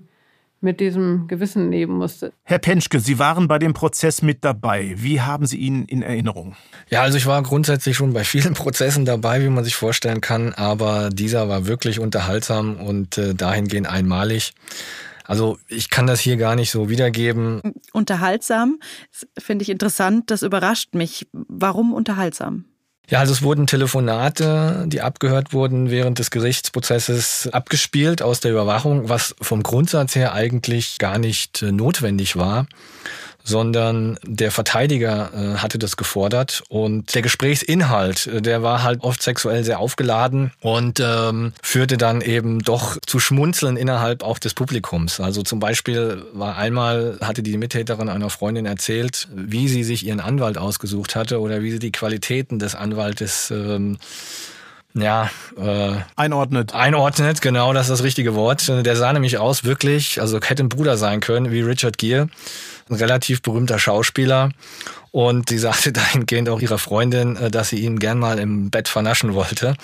mit diesem Gewissen leben musste. Herr Penschke, Sie waren bei dem Prozess mit dabei. Wie haben Sie ihn in Erinnerung? Ja, also ich war grundsätzlich schon bei vielen Prozessen dabei, wie man sich vorstellen kann, aber dieser war wirklich unterhaltsam und äh, dahingehend einmalig. Also ich kann das hier gar nicht so wiedergeben. Unterhaltsam finde ich interessant, das überrascht mich. Warum unterhaltsam? Ja, also es wurden Telefonate, die abgehört wurden während des Gerichtsprozesses abgespielt aus der Überwachung, was vom Grundsatz her eigentlich gar nicht äh, notwendig war sondern der Verteidiger äh, hatte das gefordert und der Gesprächsinhalt, äh, der war halt oft sexuell sehr aufgeladen und ähm, führte dann eben doch zu Schmunzeln innerhalb auch des Publikums. Also zum Beispiel war einmal, hatte die Mittäterin einer Freundin erzählt, wie sie sich ihren Anwalt ausgesucht hatte oder wie sie die Qualitäten des Anwaltes ähm, ja, äh, einordnet. Einordnet, genau, das ist das richtige Wort. Der sah nämlich aus, wirklich, also hätte ein Bruder sein können, wie Richard Gere ein relativ berühmter Schauspieler. Und sie sagte dahingehend auch ihrer Freundin, äh, dass sie ihn gern mal im Bett vernaschen wollte.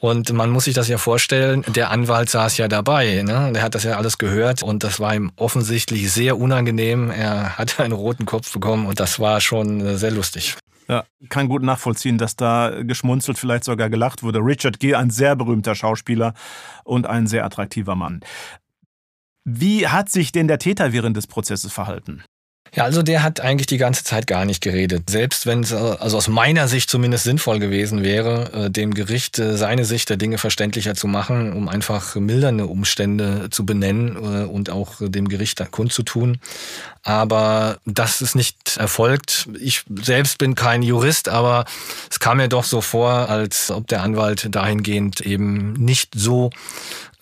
Und man muss sich das ja vorstellen, der Anwalt saß ja dabei. Ne? Der hat das ja alles gehört und das war ihm offensichtlich sehr unangenehm. Er hatte einen roten Kopf bekommen und das war schon äh, sehr lustig. Ja, kann gut nachvollziehen, dass da geschmunzelt, vielleicht sogar gelacht wurde. Richard Gere, ein sehr berühmter Schauspieler und ein sehr attraktiver Mann. Wie hat sich denn der Täter während des Prozesses verhalten? Ja, also der hat eigentlich die ganze Zeit gar nicht geredet. Selbst wenn es also aus meiner Sicht zumindest sinnvoll gewesen wäre, äh, dem Gericht äh, seine Sicht der Dinge verständlicher zu machen, um einfach mildernde Umstände zu benennen äh, und auch dem Gericht kundzutun. Aber das ist nicht erfolgt. Ich selbst bin kein Jurist, aber es kam mir doch so vor, als ob der Anwalt dahingehend eben nicht so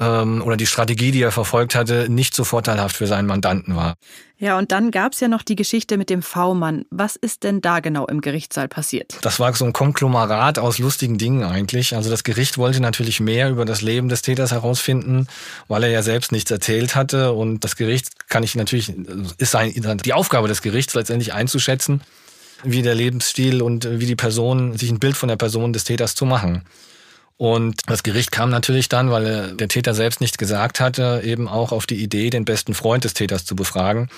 ähm, oder die Strategie, die er verfolgt hatte, nicht so vorteilhaft für seinen Mandanten war. Ja, und dann gab es ja noch die Geschichte mit dem V-Mann. Was ist denn da genau im Gerichtssaal passiert? Das war so ein Konglomerat aus lustigen Dingen eigentlich. Also das Gericht wollte natürlich mehr über das Leben des Täters herausfinden, weil er ja selbst nichts erzählt hatte. Und das Gericht kann ich natürlich, ist sein, die Aufgabe des Gerichts letztendlich einzuschätzen, wie der Lebensstil und wie die Person, sich ein Bild von der Person des Täters zu machen. Und das Gericht kam natürlich dann, weil der Täter selbst nichts gesagt hatte, eben auch auf die Idee, den besten Freund des Täters zu befragen,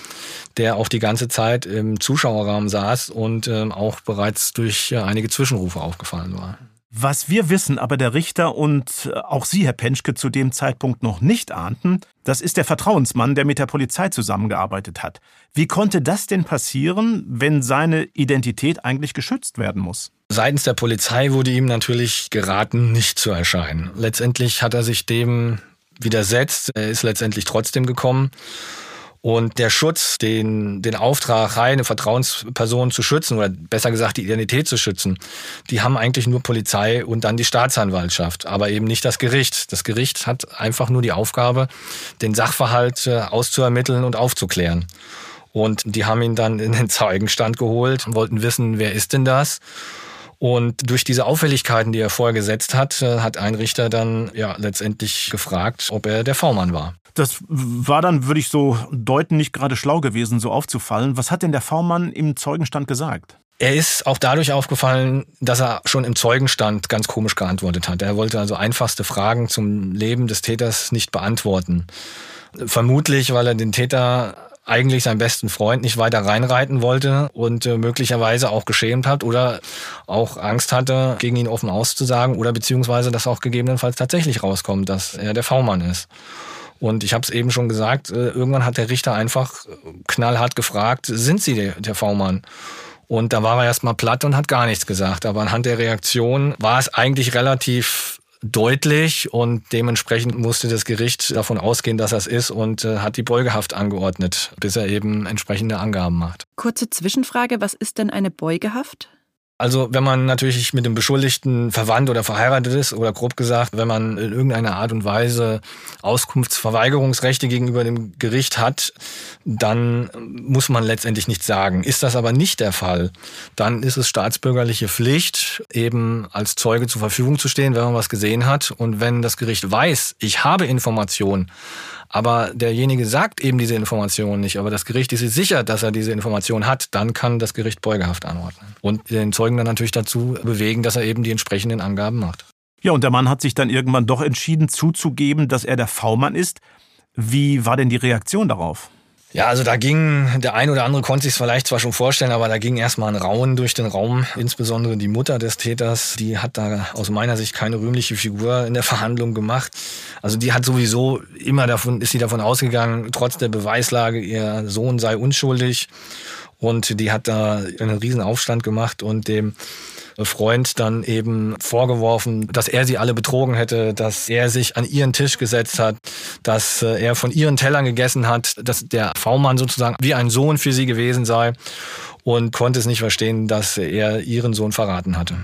der auch die ganze Zeit im Zuschauerraum saß und ähm, auch bereits durch einige Zwischenrufe aufgefallen war. Was wir wissen, aber der Richter und äh, auch Sie, Herr Penschke, zu dem Zeitpunkt noch nicht ahnten, das ist der Vertrauensmann, der mit der Polizei zusammengearbeitet hat. Wie konnte das denn passieren, wenn seine Identität eigentlich geschützt werden muss? Seitens der Polizei wurde ihm natürlich geraten, nicht zu erscheinen. Letztendlich hat er sich dem widersetzt. Er ist letztendlich trotzdem gekommen. Und der Schutz, den, den Auftrag, eine Vertrauensperson zu schützen, oder besser gesagt die Identität zu schützen, die haben eigentlich nur Polizei und dann die Staatsanwaltschaft, aber eben nicht das Gericht. Das Gericht hat einfach nur die Aufgabe, den Sachverhalt äh, auszuermitteln und aufzuklären. Und die haben ihn dann in den Zeugenstand geholt, wollten wissen, wer ist denn das? Und durch diese Auffälligkeiten, die er vorher gesetzt hat, äh, hat ein Richter dann ja letztendlich gefragt, ob er der V-Mann war. Das war dann, würde ich so deuten, nicht gerade schlau gewesen, so aufzufallen. Was hat denn der V-Mann im Zeugenstand gesagt? Er ist auch dadurch aufgefallen, dass er schon im Zeugenstand ganz komisch geantwortet hat. Er wollte also einfachste Fragen zum Leben des Täters nicht beantworten. Vermutlich, weil er den Täter eigentlich seinen besten Freund nicht weiter reinreiten wollte und äh, möglicherweise auch geschämt hat oder auch Angst hatte, gegen ihn offen auszusagen oder beziehungsweise, dass auch gegebenenfalls tatsächlich rauskommt, dass er der V-Mann ist. Und ich habe es eben schon gesagt, äh, irgendwann hat der Richter einfach knallhart gefragt, sind Sie der, der V-Mann? Und da war er erstmal platt und hat gar nichts gesagt. Aber anhand der Reaktion war es eigentlich relativ deutlich und dementsprechend musste das Gericht davon ausgehen, dass es ist und äh, hat die Beugehaft angeordnet, bis er eben entsprechende Angaben macht. Kurze Zwischenfrage, was ist denn eine Beugehaft? Also wenn man natürlich mit dem Beschuldigten verwandt oder verheiratet ist oder grob gesagt, wenn man in irgendeiner Art und Weise Auskunftsverweigerungsrechte gegenüber dem Gericht hat, dann muss man letztendlich nichts sagen. Ist das aber nicht der Fall, dann ist es staatsbürgerliche Pflicht, eben als Zeuge zur Verfügung zu stehen, wenn man was gesehen hat. Und wenn das Gericht weiß, ich habe Informationen, aber derjenige sagt eben diese Information nicht, aber das Gericht ist sich sicher, dass er diese Information hat, dann kann das Gericht Beugehaft anordnen. Und den Zeugen dann natürlich dazu bewegen, dass er eben die entsprechenden Angaben macht. Ja, und der Mann hat sich dann irgendwann doch entschieden zuzugeben, dass er der V-Mann ist. Wie war denn die Reaktion darauf? Ja, also da ging, der ein oder andere konnte sich vielleicht zwar schon vorstellen, aber da ging erstmal ein Rauen durch den Raum. Insbesondere die Mutter des Täters, die hat da aus meiner Sicht keine rühmliche Figur in der Verhandlung gemacht. Also die hat sowieso immer davon, ist sie davon ausgegangen, trotz der Beweislage, ihr Sohn sei unschuldig. Und die hat da einen riesen Aufstand gemacht und dem Freund dann eben vorgeworfen, dass er sie alle betrogen hätte, dass er sich an ihren Tisch gesetzt hat, dass äh, er von ihren Tellern gegessen hat, dass der V-Mann sozusagen wie ein Sohn für sie gewesen sei und konnte es nicht verstehen, dass er ihren Sohn verraten hatte.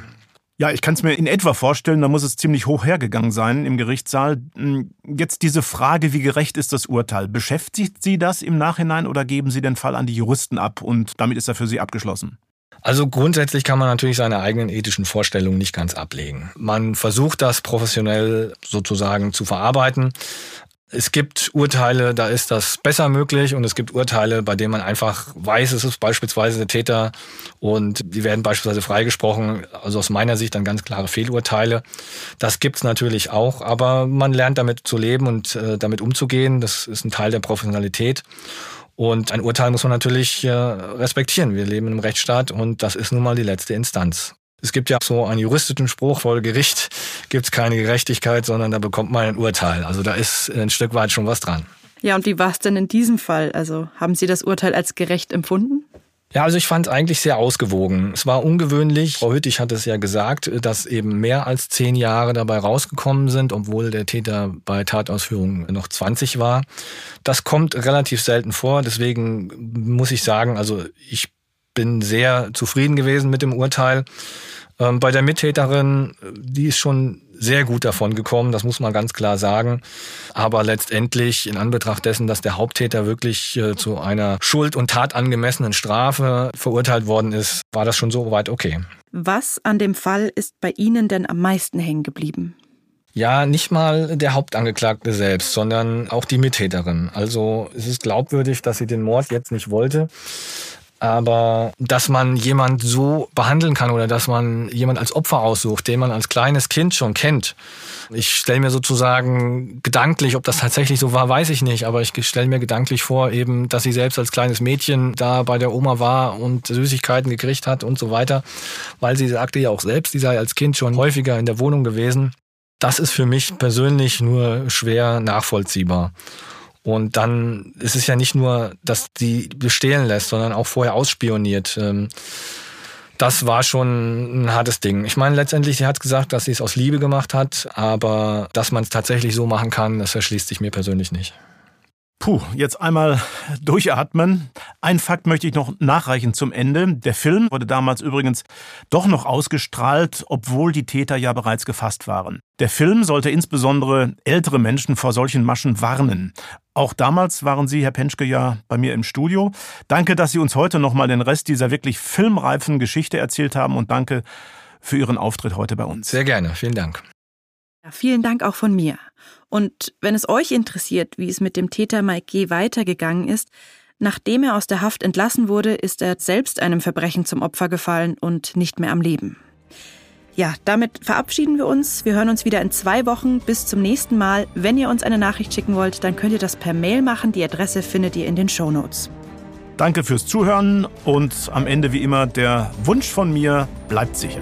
Ja, ich kann es mir in etwa vorstellen, da muss es ziemlich hoch hergegangen sein im Gerichtssaal. Hm, jetzt diese Frage, wie gerecht ist das Urteil? Beschäftigt Sie das im Nachhinein oder geben Sie den Fall an die Juristen ab und damit ist er für Sie abgeschlossen? Also grundsätzlich kann man natürlich seine eigenen ethischen Vorstellungen nicht ganz ablegen. Man versucht das professionell sozusagen zu verarbeiten. Es gibt Urteile, da ist das besser möglich und es gibt Urteile, bei denen man einfach weiß, es ist beispielsweise der Täter und die werden beispielsweise freigesprochen. Also aus meiner Sicht dann ganz klare Fehlurteile. Das gibt's natürlich auch, aber man lernt damit zu leben und äh, damit umzugehen. Das ist ein Teil der Professionalität. Und ein Urteil muss man natürlich äh, respektieren. Wir leben in einem Rechtsstaat und das ist nun mal die letzte Instanz. Es gibt ja so einen juristischen Spruch, vor Gericht gibt es keine Gerechtigkeit, sondern da bekommt man ein Urteil. Also da ist ein Stück weit schon was dran. Ja, und wie war es denn in diesem Fall? Also haben Sie das Urteil als gerecht empfunden? Ja, also ich fand es eigentlich sehr ausgewogen. Es war ungewöhnlich. Frau Hüttig hat es ja gesagt, dass eben mehr als zehn Jahre dabei rausgekommen sind, obwohl der Täter bei Tatausführung noch 20 war. Das kommt relativ selten vor. Deswegen muss ich sagen, also ich bin sehr zufrieden gewesen mit dem Urteil. Ähm, bei der Mittäterin, die ist schon sehr gut davon gekommen, das muss man ganz klar sagen. Aber letztendlich, in Anbetracht dessen, dass der Haupttäter wirklich äh, zu einer schuld- und tatangemessenen Strafe verurteilt worden ist, war das schon so weit okay. Was an dem Fall ist bei Ihnen denn am meisten hängen geblieben? Ja, nicht mal der Hauptangeklagte selbst, sondern auch die Mittäterin. Also es ist glaubwürdig, dass sie den Mord jetzt nicht wollte. Aber dass man jemand so behandeln kann oder dass man jemand als Opfer aussucht, den man als kleines Kind schon kennt. Ich stelle mir sozusagen gedanklich, ob das tatsächlich so war, weiß ich nicht, aber ich stelle mir gedanklich vor, eben, dass sie selbst als kleines Mädchen da bei der Oma war und Süßigkeiten gekriegt hat und so weiter, weil sie sagte ja auch selbst, sie sei als Kind schon häufiger in der Wohnung gewesen. Das ist für mich persönlich nur schwer nachvollziehbar. Und dann ist es ja nicht nur, dass die bestehlen lässt, sondern auch vorher ausspioniert. Ähm, das war schon ein hartes Ding. Ich meine, letztendlich, sie hat gesagt, dass sie es aus Liebe gemacht hat, aber dass man es tatsächlich so machen kann, das erschließt sich mir persönlich nicht. Puh, jetzt einmal durchatmen. Ein Fakt möchte ich noch nachreichen zum Ende. Der Film wurde damals übrigens doch noch ausgestrahlt, obwohl die Täter ja bereits gefasst waren. Der Film sollte insbesondere ältere Menschen vor solchen Maschen warnen. Auch damals waren Sie, Herr Penschke, ja bei mir im Studio. Danke, dass Sie uns heute nochmal den Rest dieser wirklich filmreifen Geschichte erzählt haben und danke für Ihren Auftritt heute bei uns. Sehr gerne, vielen Dank. Ja, vielen Dank auch von mir. Und wenn es euch interessiert, wie es mit dem Täter Mike G. weitergegangen ist, nachdem er aus der Haft entlassen wurde, ist er selbst einem Verbrechen zum Opfer gefallen und nicht mehr am Leben. Ja, damit verabschieden wir uns. Wir hören uns wieder in zwei Wochen. Bis zum nächsten Mal. Wenn ihr uns eine Nachricht schicken wollt, dann könnt ihr das per Mail machen. Die Adresse findet ihr in den Show Notes. Danke fürs Zuhören und am Ende wie immer der Wunsch von mir, bleibt sicher.